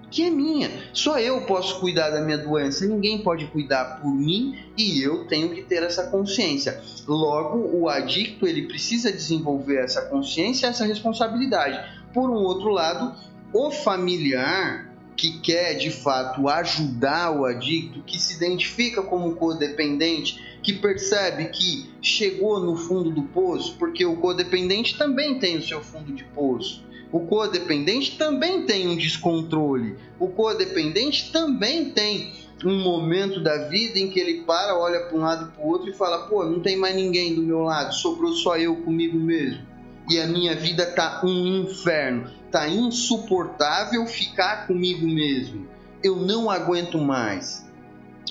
que é minha. Só eu posso cuidar da minha doença, ninguém pode cuidar por mim e eu tenho que ter essa consciência. Logo, o adicto ele precisa desenvolver essa consciência, essa responsabilidade. Por um outro lado, o familiar que quer de fato ajudar o adicto, que se identifica como codependente, que percebe que chegou no fundo do poço, porque o codependente também tem o seu fundo de poço o codependente também tem um descontrole. O codependente também tem um momento da vida em que ele para, olha para um lado e para o outro e fala: pô, não tem mais ninguém do meu lado, sobrou só eu comigo mesmo. E a minha vida tá um inferno, tá insuportável ficar comigo mesmo. Eu não aguento mais.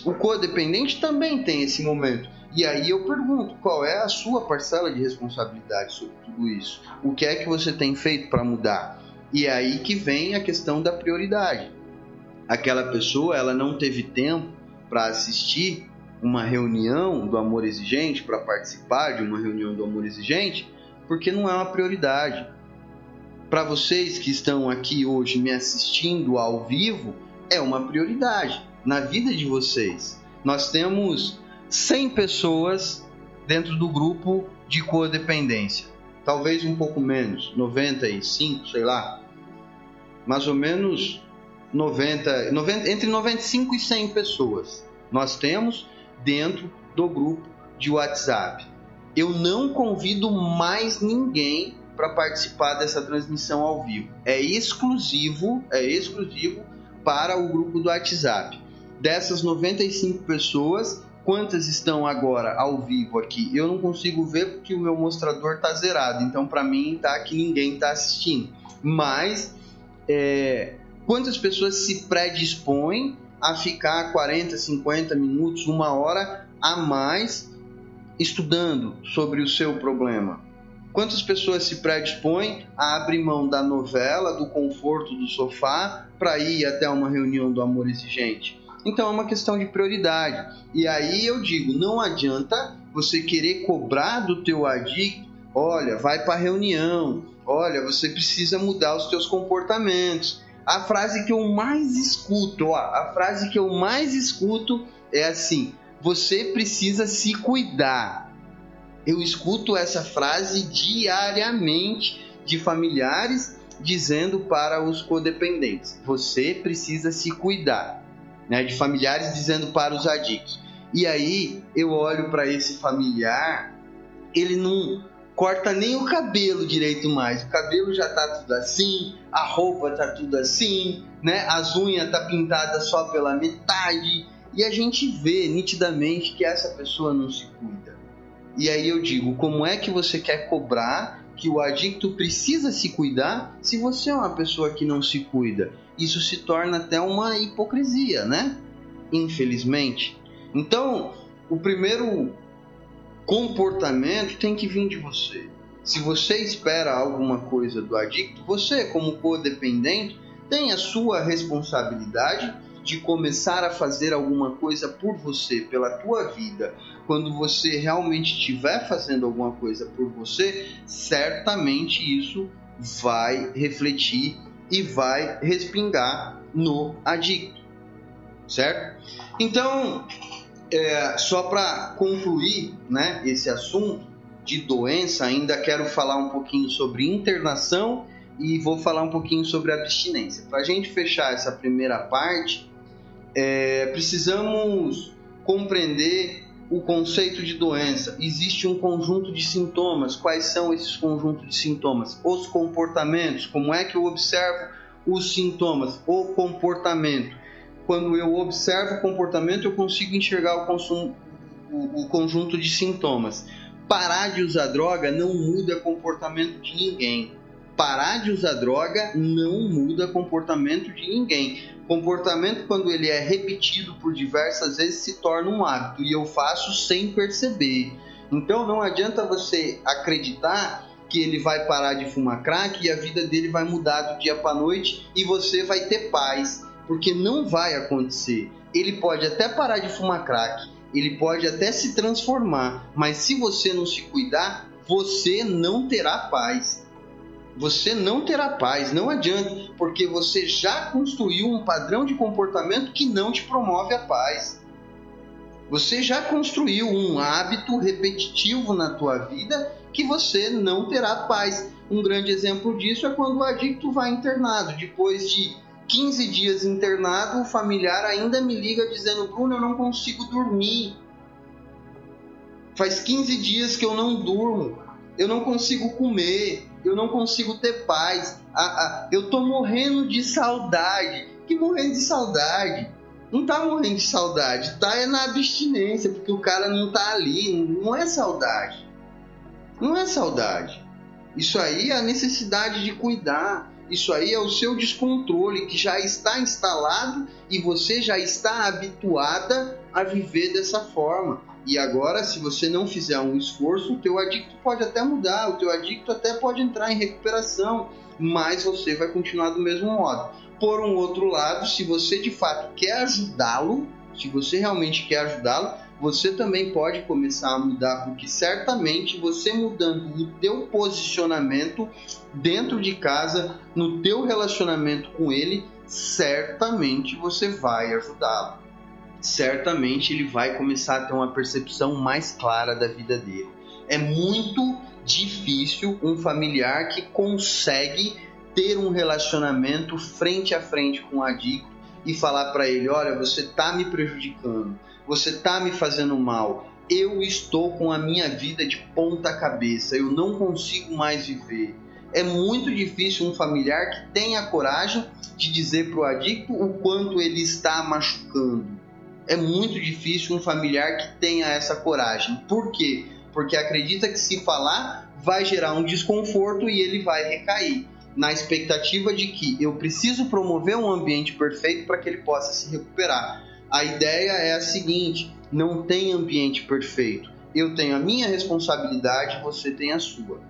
O codependente também tem esse momento. E aí eu pergunto, qual é a sua parcela de responsabilidade sobre tudo isso? O que é que você tem feito para mudar? E é aí que vem a questão da prioridade. Aquela pessoa, ela não teve tempo para assistir uma reunião do amor exigente, para participar de uma reunião do amor exigente, porque não é uma prioridade. Para vocês que estão aqui hoje me assistindo ao vivo, é uma prioridade na vida de vocês. Nós temos 100 pessoas dentro do grupo de codependência. Talvez um pouco menos, 95, sei lá. Mais ou menos 90, 90, entre 95 e 100 pessoas nós temos dentro do grupo de WhatsApp. Eu não convido mais ninguém para participar dessa transmissão ao vivo. É exclusivo, é exclusivo para o grupo do WhatsApp. Dessas 95 pessoas, quantas estão agora ao vivo aqui? Eu não consigo ver porque o meu mostrador está zerado. Então, para mim, tá que ninguém está assistindo. Mas, é, quantas pessoas se predispõem a ficar 40, 50 minutos, uma hora a mais estudando sobre o seu problema? Quantas pessoas se predispõem a abrir mão da novela, do conforto do sofá, para ir até uma reunião do amor exigente? Então é uma questão de prioridade. E aí eu digo, não adianta você querer cobrar do teu adicto, olha, vai para reunião, olha, você precisa mudar os teus comportamentos. A frase que eu mais escuto, ó, a frase que eu mais escuto é assim: você precisa se cuidar. Eu escuto essa frase diariamente de familiares dizendo para os codependentes: você precisa se cuidar né, de familiares dizendo para os adictos. E aí eu olho para esse familiar, ele não corta nem o cabelo direito mais. O cabelo já tá tudo assim, a roupa tá tudo assim, né? As unhas tá pintada só pela metade e a gente vê nitidamente que essa pessoa não se cuida. E aí eu digo, como é que você quer cobrar que o adicto precisa se cuidar se você é uma pessoa que não se cuida? isso se torna até uma hipocrisia, né? Infelizmente. Então, o primeiro comportamento tem que vir de você. Se você espera alguma coisa do adicto, você, como codependente, tem a sua responsabilidade de começar a fazer alguma coisa por você, pela tua vida. Quando você realmente estiver fazendo alguma coisa por você, certamente isso vai refletir e vai respingar no adicto, certo? Então, é, só para concluir né, esse assunto de doença, ainda quero falar um pouquinho sobre internação e vou falar um pouquinho sobre abstinência. Para a gente fechar essa primeira parte, é, precisamos compreender o conceito de doença, existe um conjunto de sintomas. Quais são esses conjuntos de sintomas? Os comportamentos. Como é que eu observo os sintomas? O comportamento. Quando eu observo o comportamento, eu consigo enxergar o, consumo, o, o conjunto de sintomas. Parar de usar droga não muda comportamento de ninguém. Parar de usar droga não muda comportamento de ninguém comportamento, quando ele é repetido por diversas vezes, se torna um hábito e eu faço sem perceber. Então não adianta você acreditar que ele vai parar de fumar crack e a vida dele vai mudar do dia para noite e você vai ter paz, porque não vai acontecer. Ele pode até parar de fumar crack, ele pode até se transformar, mas se você não se cuidar, você não terá paz você não terá paz, não adianta, porque você já construiu um padrão de comportamento que não te promove a paz. Você já construiu um hábito repetitivo na tua vida que você não terá paz. Um grande exemplo disso é quando o adicto vai internado. Depois de 15 dias internado, o familiar ainda me liga dizendo: Bruno, eu não consigo dormir. Faz 15 dias que eu não durmo eu não consigo comer, eu não consigo ter paz, eu tô morrendo de saudade. Que morrendo de saudade? Não tá morrendo de saudade, tá é na abstinência, porque o cara não tá ali, não é saudade. Não é saudade. Isso aí é a necessidade de cuidar. Isso aí é o seu descontrole que já está instalado e você já está habituada a viver dessa forma. E agora, se você não fizer um esforço, o teu adicto pode até mudar, o teu adicto até pode entrar em recuperação, mas você vai continuar do mesmo modo. Por um outro lado, se você de fato quer ajudá-lo, se você realmente quer ajudá-lo, você também pode começar a mudar, porque certamente você mudando o teu posicionamento dentro de casa, no teu relacionamento com ele, certamente você vai ajudá-lo certamente ele vai começar a ter uma percepção mais clara da vida dele. É muito difícil um familiar que consegue ter um relacionamento frente a frente com o adicto e falar para ele: olha, você está me prejudicando, você está me fazendo mal, eu estou com a minha vida de ponta cabeça, eu não consigo mais viver. É muito difícil um familiar que tenha coragem de dizer para o adicto o quanto ele está machucando é muito difícil um familiar que tenha essa coragem. Por quê? Porque acredita que se falar vai gerar um desconforto e ele vai recair. Na expectativa de que eu preciso promover um ambiente perfeito para que ele possa se recuperar. A ideia é a seguinte: não tem ambiente perfeito. Eu tenho a minha responsabilidade, você tem a sua.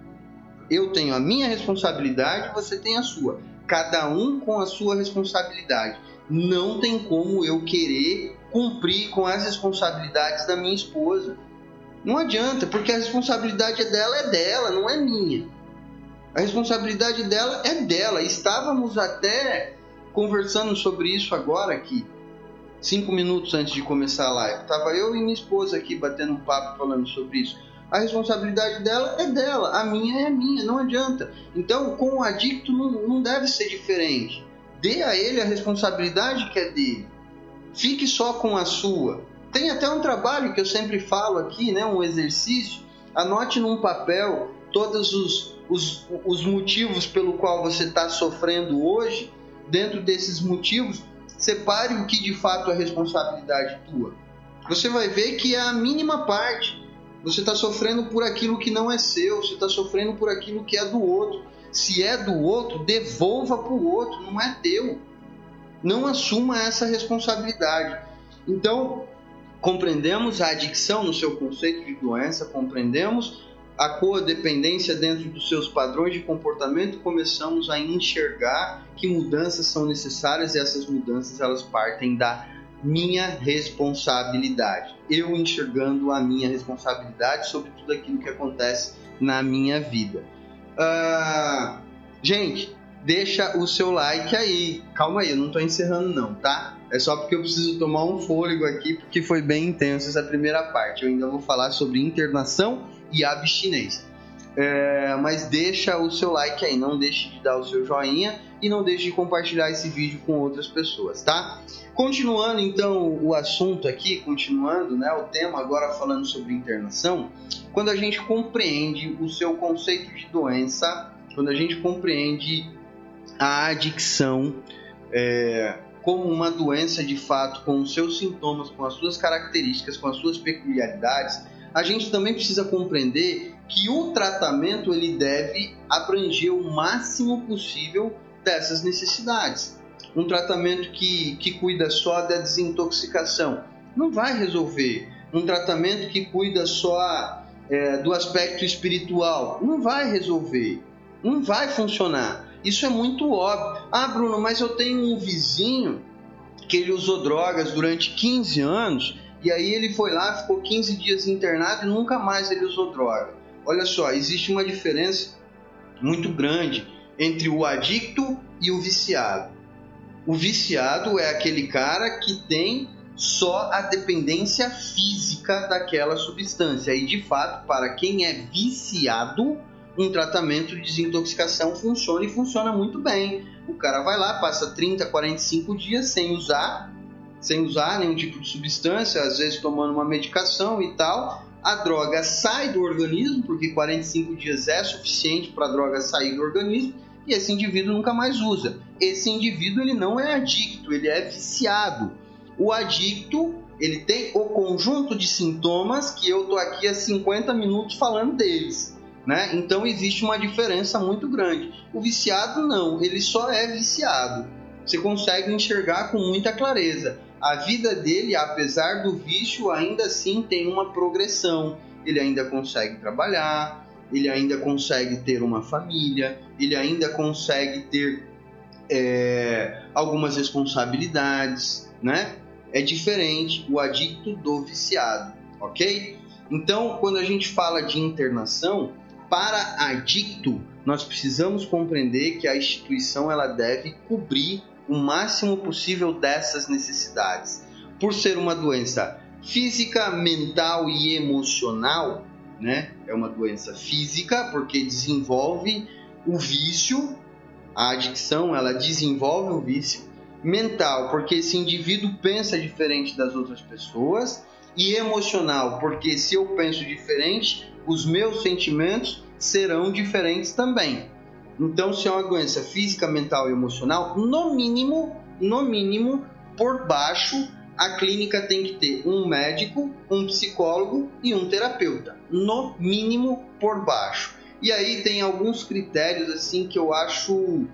Eu tenho a minha responsabilidade, você tem a sua. Cada um com a sua responsabilidade. Não tem como eu querer cumprir com as responsabilidades da minha esposa. Não adianta, porque a responsabilidade dela é dela, não é minha. A responsabilidade dela é dela. Estávamos até conversando sobre isso agora aqui, cinco minutos antes de começar a live. Tava eu e minha esposa aqui batendo um papo falando sobre isso. A responsabilidade dela é dela, a minha é a minha, não adianta. Então, com o adicto não deve ser diferente. Dê a ele a responsabilidade que é dele fique só com a sua. Tem até um trabalho que eu sempre falo aqui, né, um exercício. Anote num papel todos os, os, os motivos pelo qual você está sofrendo hoje. Dentro desses motivos, separe o que de fato é responsabilidade tua. Você vai ver que é a mínima parte. Você está sofrendo por aquilo que não é seu, você está sofrendo por aquilo que é do outro. Se é do outro, devolva para o outro, não é teu não assuma essa responsabilidade. Então, compreendemos a adicção no seu conceito de doença, compreendemos a codependência dentro dos seus padrões de comportamento, começamos a enxergar que mudanças são necessárias e essas mudanças elas partem da minha responsabilidade. Eu enxergando a minha responsabilidade sobre tudo aquilo que acontece na minha vida. Uh, gente, deixa o seu like aí. Calma aí, eu não tô encerrando não, tá? É só porque eu preciso tomar um fôlego aqui, porque foi bem intenso essa primeira parte. Eu ainda vou falar sobre internação e abstinência. É, mas deixa o seu like aí, não deixe de dar o seu joinha e não deixe de compartilhar esse vídeo com outras pessoas, tá? Continuando então o assunto aqui, continuando né, o tema agora falando sobre internação, quando a gente compreende o seu conceito de doença, quando a gente compreende a adicção é, como uma doença de fato, com os seus sintomas, com as suas características, com as suas peculiaridades, a gente também precisa compreender que o tratamento ele deve abranger o máximo possível dessas necessidades. Um tratamento que, que cuida só da desintoxicação não vai resolver. Um tratamento que cuida só é, do aspecto espiritual não vai resolver. Não vai funcionar. Isso é muito óbvio. Ah, Bruno, mas eu tenho um vizinho que ele usou drogas durante 15 anos e aí ele foi lá, ficou 15 dias internado e nunca mais ele usou droga. Olha só, existe uma diferença muito grande entre o adicto e o viciado. O viciado é aquele cara que tem só a dependência física daquela substância. E de fato, para quem é viciado, um tratamento de desintoxicação funciona e funciona muito bem. O cara vai lá, passa 30, 45 dias sem usar, sem usar nenhum tipo de substância, às vezes tomando uma medicação e tal. A droga sai do organismo, porque 45 dias é suficiente para a droga sair do organismo, e esse indivíduo nunca mais usa. Esse indivíduo ele não é adicto, ele é viciado. O adicto, ele tem o conjunto de sintomas que eu tô aqui há 50 minutos falando deles. Né? Então existe uma diferença muito grande. O viciado não, ele só é viciado. Você consegue enxergar com muita clareza a vida dele, apesar do vício, ainda assim tem uma progressão. Ele ainda consegue trabalhar, ele ainda consegue ter uma família, ele ainda consegue ter é, algumas responsabilidades, né? É diferente o adicto do viciado, ok? Então, quando a gente fala de internação, para adicto, nós precisamos compreender que a instituição ela deve cobrir o máximo possível dessas necessidades. Por ser uma doença física, mental e emocional, né? É uma doença física porque desenvolve o vício, a adicção, ela desenvolve o vício. Mental, porque esse indivíduo pensa diferente das outras pessoas, e emocional, porque se eu penso diferente, os meus sentimentos serão diferentes também. Então, se é uma doença física, mental e emocional, no mínimo, no mínimo, por baixo, a clínica tem que ter um médico, um psicólogo e um terapeuta. No mínimo, por baixo. E aí tem alguns critérios assim que eu acho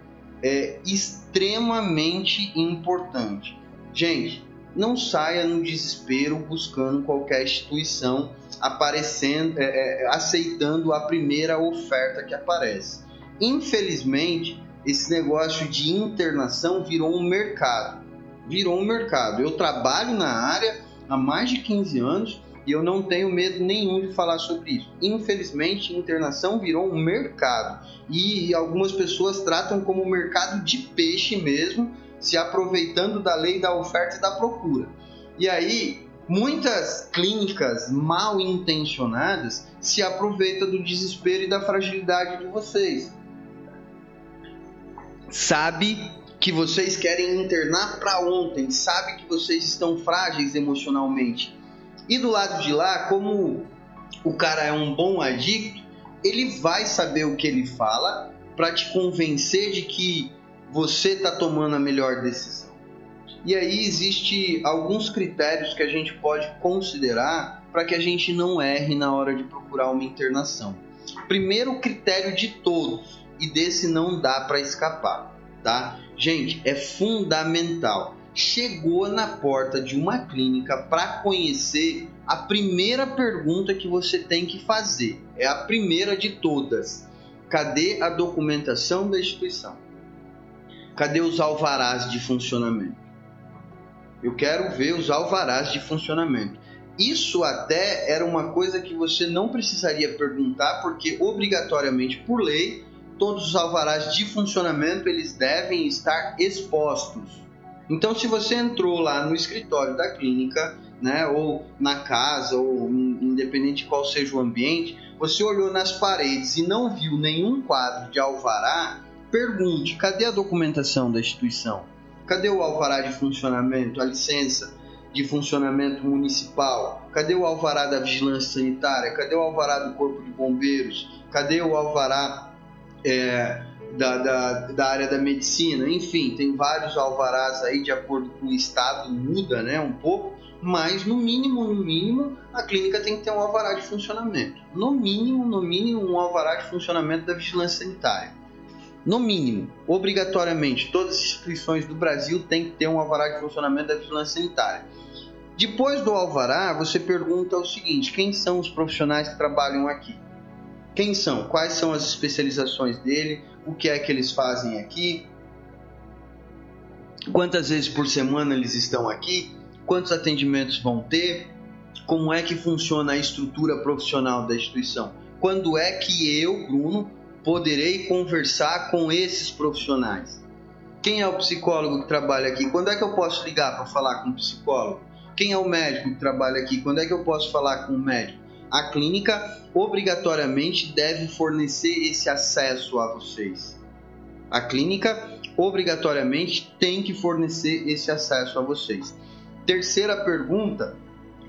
é, extremamente importante. Gente, não saia no desespero buscando qualquer instituição aparecendo, é, é, aceitando a primeira oferta que aparece. Infelizmente, esse negócio de internação virou um mercado. Virou um mercado. Eu trabalho na área há mais de 15 anos e eu não tenho medo nenhum de falar sobre isso. Infelizmente, internação virou um mercado e algumas pessoas tratam como mercado de peixe mesmo, se aproveitando da lei da oferta e da procura. E aí, muitas clínicas mal intencionadas se aproveitam do desespero e da fragilidade de vocês sabe que vocês querem internar para ontem, sabe que vocês estão frágeis emocionalmente. E do lado de lá, como o cara é um bom adicto, ele vai saber o que ele fala para te convencer de que você está tomando a melhor decisão. E aí existe alguns critérios que a gente pode considerar para que a gente não erre na hora de procurar uma internação. Primeiro critério de todos, e desse não dá para escapar, tá? Gente, é fundamental. Chegou na porta de uma clínica para conhecer a primeira pergunta que você tem que fazer. É a primeira de todas. Cadê a documentação da instituição? Cadê os alvarás de funcionamento? Eu quero ver os alvarás de funcionamento. Isso até era uma coisa que você não precisaria perguntar, porque obrigatoriamente por lei todos os alvarás de funcionamento eles devem estar expostos. Então, se você entrou lá no escritório da clínica né, ou na casa, ou independente de qual seja o ambiente, você olhou nas paredes e não viu nenhum quadro de alvará, pergunte: cadê a documentação da instituição? Cadê o alvará de funcionamento, a licença de funcionamento municipal? Cadê o alvará da vigilância sanitária? Cadê o alvará do Corpo de Bombeiros? Cadê o alvará é, da, da, da, área da medicina? Enfim, tem vários alvarás aí de acordo com o estado, muda né, um pouco, mas no mínimo, no mínimo, a clínica tem que ter um alvará de funcionamento. No mínimo, no mínimo, um alvará de funcionamento da vigilância sanitária. No mínimo, obrigatoriamente, todas as instituições do Brasil têm que ter um alvará de funcionamento da vigilância sanitária. Depois do alvará, você pergunta o seguinte: quem são os profissionais que trabalham aqui? Quem são? Quais são as especializações dele? O que é que eles fazem aqui? Quantas vezes por semana eles estão aqui? quantos atendimentos vão ter, como é que funciona a estrutura profissional da instituição. Quando é que eu, Bruno, poderei conversar com esses profissionais? Quem é o psicólogo que trabalha aqui? Quando é que eu posso ligar para falar com o psicólogo? Quem é o médico que trabalha aqui? Quando é que eu posso falar com o médico? A clínica obrigatoriamente deve fornecer esse acesso a vocês. A clínica obrigatoriamente tem que fornecer esse acesso a vocês. Terceira pergunta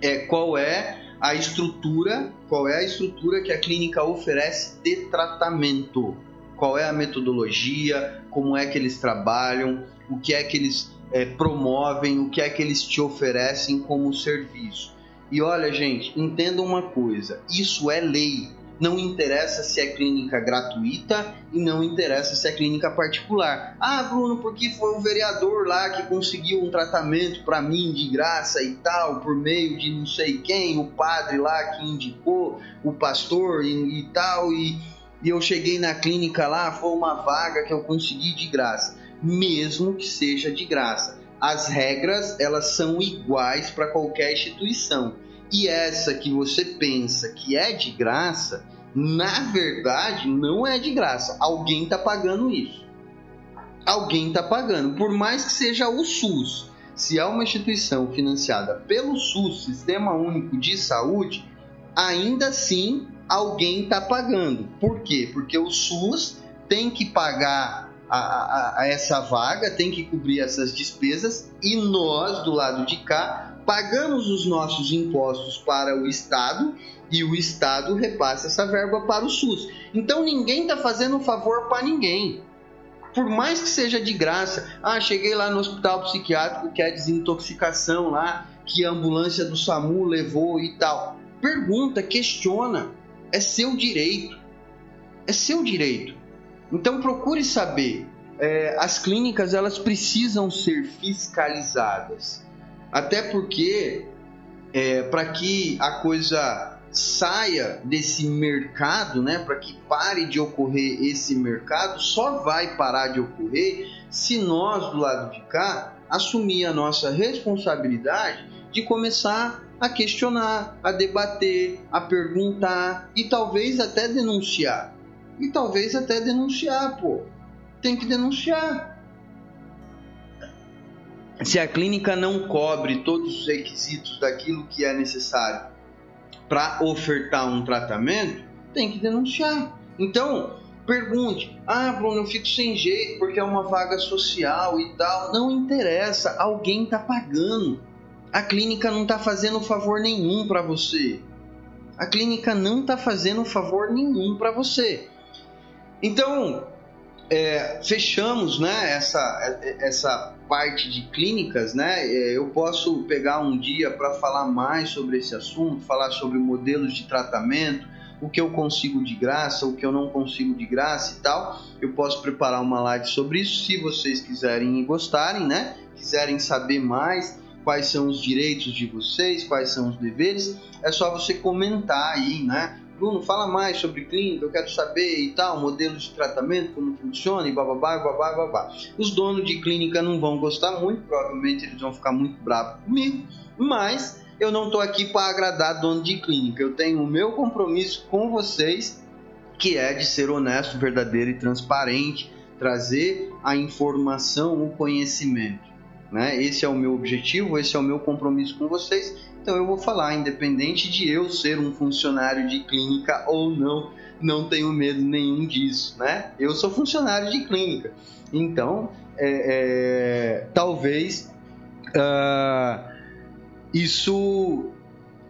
é qual é a estrutura, qual é a estrutura que a clínica oferece de tratamento? Qual é a metodologia? Como é que eles trabalham? O que é que eles é, promovem? O que é que eles te oferecem como serviço? E olha, gente, entenda uma coisa: isso é lei. Não interessa se é clínica gratuita e não interessa se é clínica particular. Ah, Bruno, porque foi o vereador lá que conseguiu um tratamento para mim de graça e tal, por meio de não sei quem, o padre lá que indicou, o pastor e, e tal, e, e eu cheguei na clínica lá, foi uma vaga que eu consegui de graça, mesmo que seja de graça. As regras elas são iguais para qualquer instituição e essa que você pensa que é de graça, na verdade não é de graça. Alguém está pagando isso. Alguém está pagando, por mais que seja o SUS. Se é uma instituição financiada pelo SUS, Sistema Único de Saúde, ainda assim alguém está pagando. Por quê? Porque o SUS tem que pagar a, a, a, essa vaga, tem que cobrir essas despesas e nós, do lado de cá, pagamos os nossos impostos para o Estado e o Estado repassa essa verba para o SUS. Então ninguém está fazendo um favor para ninguém. Por mais que seja de graça, ah, cheguei lá no hospital psiquiátrico que é desintoxicação lá, que a ambulância do SAMU levou e tal. Pergunta, questiona, é seu direito. É seu direito. Então procure saber. É, as clínicas elas precisam ser fiscalizadas até porque, é, para que a coisa saia desse mercado, né, para que pare de ocorrer esse mercado, só vai parar de ocorrer se nós do lado de cá assumir a nossa responsabilidade de começar a questionar, a debater, a perguntar e talvez até denunciar. E talvez até denunciar, pô. Tem que denunciar se a clínica não cobre todos os requisitos daquilo que é necessário para ofertar um tratamento, tem que denunciar. Então, pergunte: ah, Bruno, eu fico sem jeito porque é uma vaga social e tal. Não interessa, alguém está pagando. A clínica não está fazendo favor nenhum para você. A clínica não está fazendo favor nenhum para você. Então, é, fechamos né, essa, essa parte de clínicas, né? É, eu posso pegar um dia para falar mais sobre esse assunto, falar sobre modelos de tratamento, o que eu consigo de graça, o que eu não consigo de graça e tal. Eu posso preparar uma live sobre isso, se vocês quiserem e gostarem, né? Quiserem saber mais quais são os direitos de vocês, quais são os deveres, é só você comentar aí, né? Bruno, fala mais sobre clínica, eu quero saber e tal, modelo de tratamento, como funciona e bababá, babá, babá. Os donos de clínica não vão gostar muito, provavelmente eles vão ficar muito bravos comigo, mas eu não estou aqui para agradar dono de clínica, eu tenho o meu compromisso com vocês, que é de ser honesto, verdadeiro e transparente, trazer a informação, o conhecimento. né? Esse é o meu objetivo, esse é o meu compromisso com vocês. Então eu vou falar, independente de eu ser um funcionário de clínica ou não, não tenho medo nenhum disso, né? Eu sou funcionário de clínica, então é, é, talvez uh, isso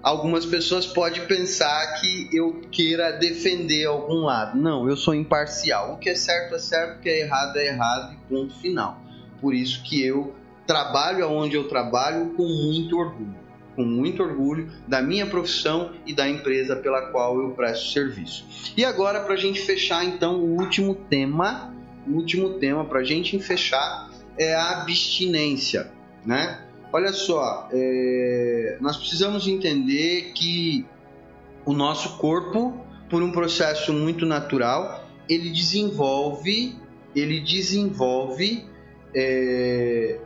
algumas pessoas podem pensar que eu queira defender algum lado. Não, eu sou imparcial. O que é certo é certo, o que é errado é errado e ponto final. Por isso que eu trabalho aonde eu trabalho com muito orgulho. Com muito orgulho da minha profissão e da empresa pela qual eu presto serviço. E agora, para a gente fechar, então, o último tema, o último tema para a gente fechar é a abstinência, né? Olha só, é, nós precisamos entender que o nosso corpo, por um processo muito natural, ele desenvolve, ele desenvolve é,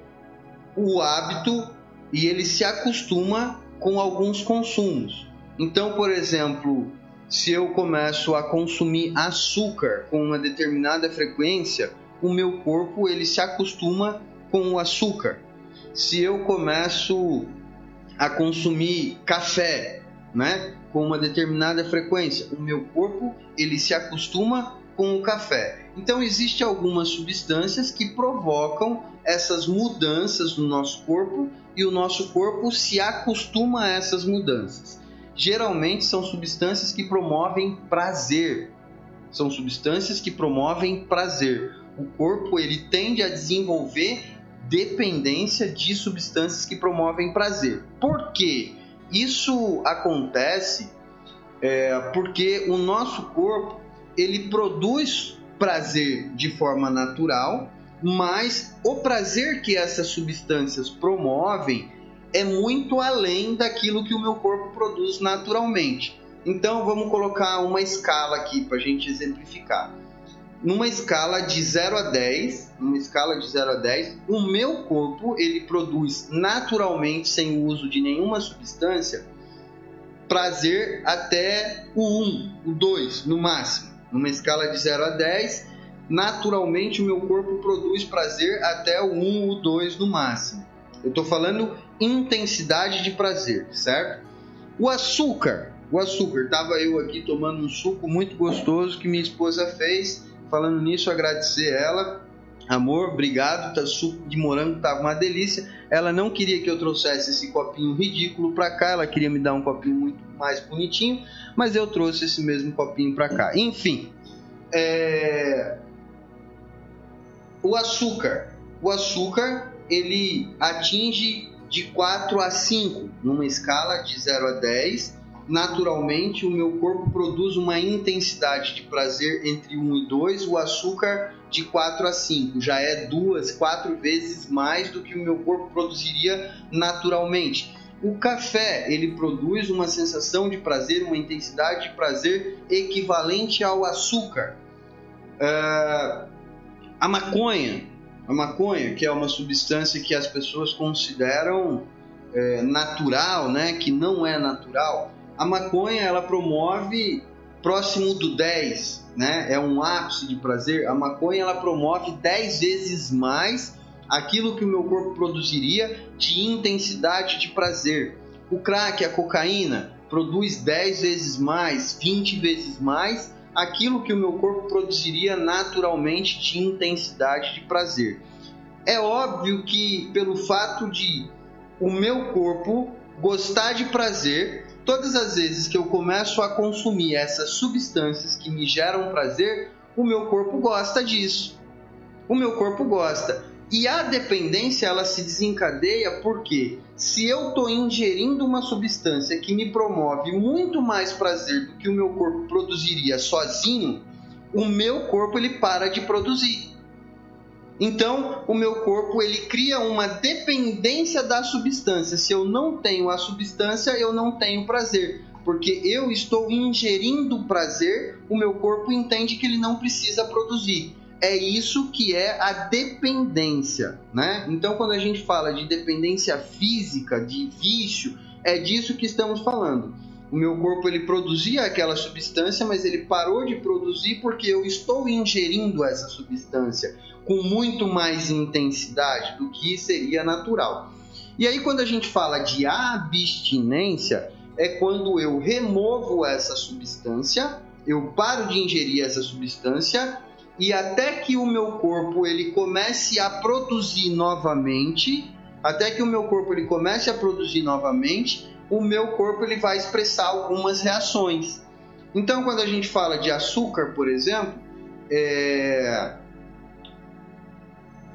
o hábito e ele se acostuma com alguns consumos. Então, por exemplo, se eu começo a consumir açúcar com uma determinada frequência, o meu corpo ele se acostuma com o açúcar se eu começo a consumir café, né, com uma determinada frequência, o meu corpo ele se acostuma com o café. Então existem algumas substâncias que provocam essas mudanças no nosso corpo e o nosso corpo se acostuma a essas mudanças. Geralmente são substâncias que promovem prazer. São substâncias que promovem prazer. O corpo ele tende a desenvolver dependência de substâncias que promovem prazer. Por quê? Isso acontece é, porque o nosso corpo ele produz prazer de forma natural, mas o prazer que essas substâncias promovem é muito além daquilo que o meu corpo produz naturalmente. Então vamos colocar uma escala aqui para a gente exemplificar numa escala de 0 a 10, numa escala de 0 a 10, o meu corpo ele produz naturalmente, sem o uso de nenhuma substância, prazer até o 1, o 2 no máximo. Numa escala de 0 a 10, naturalmente o meu corpo produz prazer até o 1, o 2 no máximo. Eu estou falando intensidade de prazer, certo? O açúcar, o açúcar, estava eu aqui tomando um suco muito gostoso que minha esposa fez Falando nisso, agradecer ela. Amor, obrigado. Tá suco de morango tava uma delícia. Ela não queria que eu trouxesse esse copinho ridículo para cá, ela queria me dar um copinho muito mais bonitinho, mas eu trouxe esse mesmo copinho para cá. Enfim, é... o açúcar. O açúcar ele atinge de 4 a 5 numa escala de 0 a 10 naturalmente o meu corpo produz uma intensidade de prazer entre 1 e 2, o açúcar de 4 a 5, já é duas, quatro vezes mais do que o meu corpo produziria naturalmente. O café, ele produz uma sensação de prazer, uma intensidade de prazer equivalente ao açúcar. Uh, a maconha, a maconha, que é uma substância que as pessoas consideram é, natural, né, que não é natural, a maconha ela promove próximo do 10, né? É um ápice de prazer. A maconha ela promove 10 vezes mais aquilo que o meu corpo produziria de intensidade de prazer. O crack, a cocaína, produz 10 vezes mais, 20 vezes mais aquilo que o meu corpo produziria naturalmente de intensidade de prazer. É óbvio que pelo fato de o meu corpo gostar de prazer, todas as vezes que eu começo a consumir essas substâncias que me geram prazer, o meu corpo gosta disso. O meu corpo gosta. E a dependência ela se desencadeia porque se eu estou ingerindo uma substância que me promove muito mais prazer do que o meu corpo produziria sozinho, o meu corpo ele para de produzir. Então, o meu corpo ele cria uma dependência da substância. Se eu não tenho a substância, eu não tenho prazer, porque eu estou ingerindo prazer, o meu corpo entende que ele não precisa produzir. É isso que é a dependência, né? Então, quando a gente fala de dependência física, de vício, é disso que estamos falando. O meu corpo ele produzia aquela substância, mas ele parou de produzir porque eu estou ingerindo essa substância com muito mais intensidade do que seria natural. E aí, quando a gente fala de abstinência, é quando eu removo essa substância, eu paro de ingerir essa substância e até que o meu corpo ele comece a produzir novamente, até que o meu corpo ele comece a produzir novamente, o meu corpo ele vai expressar algumas reações. Então, quando a gente fala de açúcar, por exemplo, é,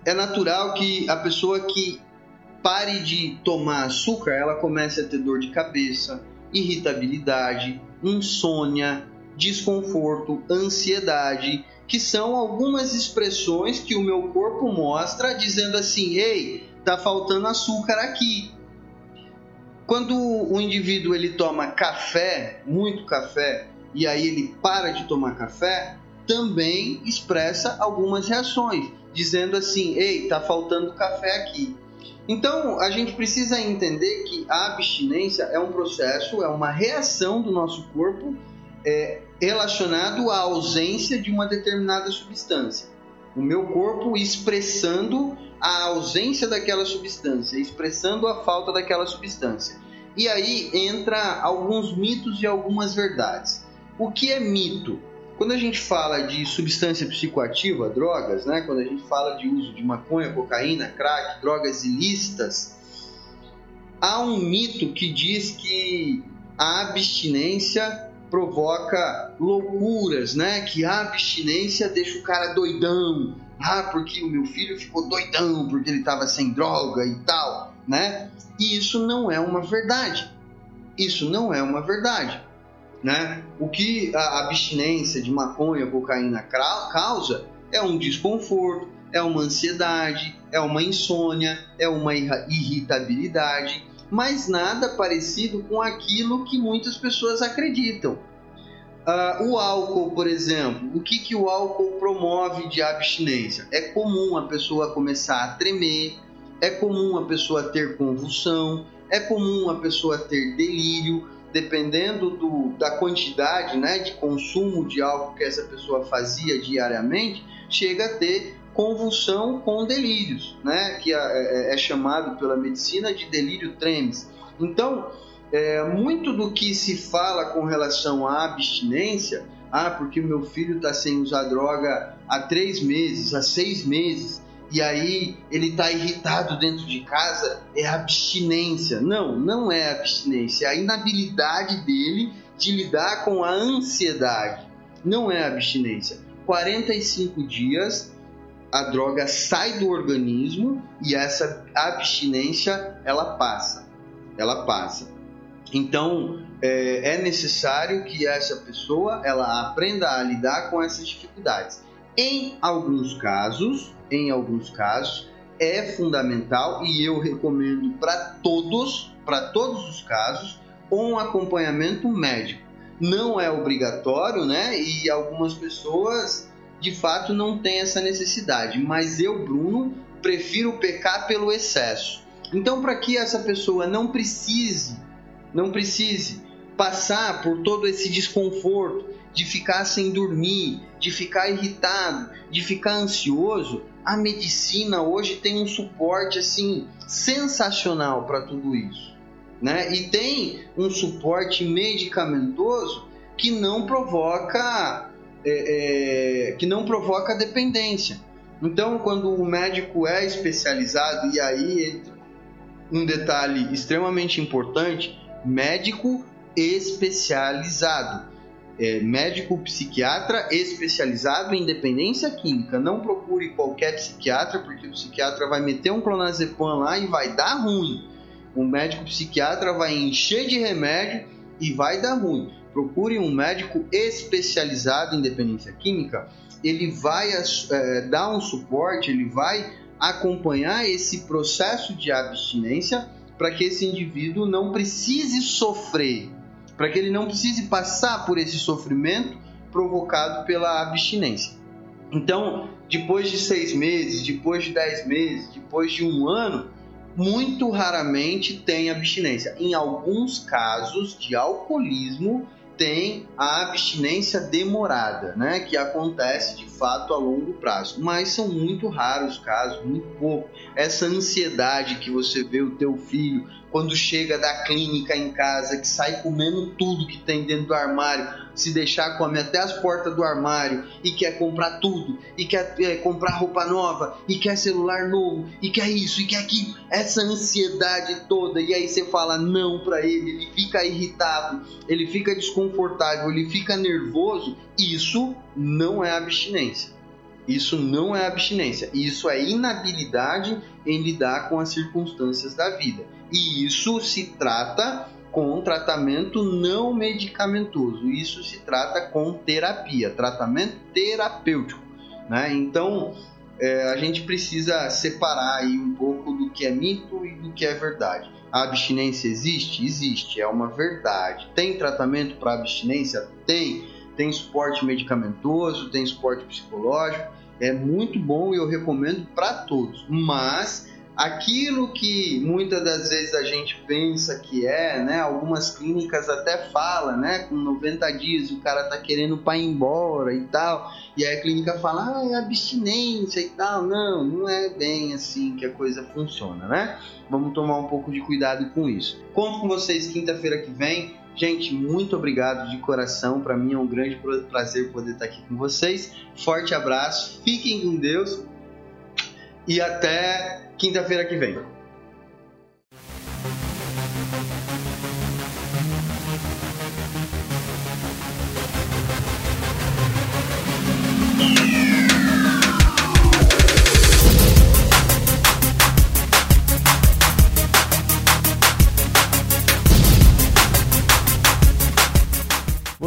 é natural que a pessoa que pare de tomar açúcar, ela comece a ter dor de cabeça, irritabilidade, insônia, desconforto, ansiedade, que são algumas expressões que o meu corpo mostra dizendo assim: "Ei, tá faltando açúcar aqui". Quando o indivíduo ele toma café, muito café, e aí ele para de tomar café, também expressa algumas reações, dizendo assim: "Ei, tá faltando café aqui". Então, a gente precisa entender que a abstinência é um processo, é uma reação do nosso corpo é, relacionado à ausência de uma determinada substância. O meu corpo expressando a ausência daquela substância, expressando a falta daquela substância. E aí entra alguns mitos e algumas verdades. O que é mito? Quando a gente fala de substância psicoativa, drogas, né? quando a gente fala de uso de maconha, cocaína, crack, drogas ilícitas, há um mito que diz que a abstinência provoca loucuras, né? Que a abstinência deixa o cara doidão. Ah, porque o meu filho ficou doidão porque ele estava sem droga e tal, né? E isso não é uma verdade. Isso não é uma verdade. Né? O que a abstinência de maconha, cocaína causa é um desconforto, é uma ansiedade, é uma insônia, é uma irritabilidade, mas nada parecido com aquilo que muitas pessoas acreditam. Uh, o álcool, por exemplo, o que, que o álcool promove de abstinência? É comum a pessoa começar a tremer, é comum a pessoa ter convulsão, é comum a pessoa ter delírio, dependendo do, da quantidade né, de consumo de álcool que essa pessoa fazia diariamente, chega a ter convulsão com delírios, né, que é, é, é chamado pela medicina de delírio tremens. Então, é, muito do que se fala com relação à abstinência, ah, porque o meu filho está sem usar droga há três meses, há seis meses, e aí ele está irritado dentro de casa, é abstinência. Não, não é abstinência, é a inabilidade dele de lidar com a ansiedade. Não é abstinência. 45 dias a droga sai do organismo e essa abstinência ela passa. Ela passa. Então é, é necessário que essa pessoa ela aprenda a lidar com essas dificuldades. Em alguns casos, em alguns casos, é fundamental e eu recomendo para todos, para todos os casos, um acompanhamento médico. Não é obrigatório, né? E algumas pessoas de fato não têm essa necessidade, mas eu, Bruno, prefiro pecar pelo excesso. Então, para que essa pessoa não precise, não precise passar por todo esse desconforto de ficar sem dormir, de ficar irritado, de ficar ansioso, a medicina hoje tem um suporte assim sensacional para tudo isso, né? E tem um suporte medicamentoso que não provoca é, é, que não provoca dependência. Então, quando o médico é especializado e aí entra um detalhe extremamente importante, médico especializado é, médico psiquiatra especializado em dependência química. Não procure qualquer psiquiatra, porque o psiquiatra vai meter um clonazepam lá e vai dar ruim. O médico psiquiatra vai encher de remédio e vai dar ruim. Procure um médico especializado em dependência química. Ele vai é, dar um suporte, ele vai acompanhar esse processo de abstinência para que esse indivíduo não precise sofrer para que ele não precise passar por esse sofrimento provocado pela abstinência. Então, depois de seis meses, depois de dez meses, depois de um ano, muito raramente tem abstinência. Em alguns casos de alcoolismo, tem a abstinência demorada, né, que acontece de fato a longo prazo, mas são muito raros casos, muito pouco. Essa ansiedade que você vê o teu filho quando chega da clínica em casa, que sai comendo tudo que tem dentro do armário, se deixar come até as portas do armário e quer comprar tudo, e quer é, comprar roupa nova, e quer celular novo, e quer isso, e quer aquilo, essa ansiedade toda, e aí você fala não para ele, ele fica irritado, ele fica desconfortável, ele fica nervoso, isso não é abstinência. Isso não é abstinência, isso é inabilidade em lidar com as circunstâncias da vida. E isso se trata com tratamento não medicamentoso. Isso se trata com terapia, tratamento terapêutico. Né? Então, é, a gente precisa separar aí um pouco do que é mito e do que é verdade. A abstinência existe? Existe, é uma verdade. Tem tratamento para abstinência? Tem tem suporte medicamentoso, tem suporte psicológico, é muito bom e eu recomendo para todos. Mas aquilo que muitas das vezes a gente pensa que é, né? Algumas clínicas até falam, né? Com 90 dias o cara tá querendo para ir embora e tal. E aí a clínica fala, ah, é abstinência e tal. Não, não é bem assim que a coisa funciona, né? Vamos tomar um pouco de cuidado com isso. Conto com vocês quinta-feira que vem Gente, muito obrigado de coração. Para mim é um grande prazer poder estar aqui com vocês. Forte abraço, fiquem com Deus e até quinta-feira que vem.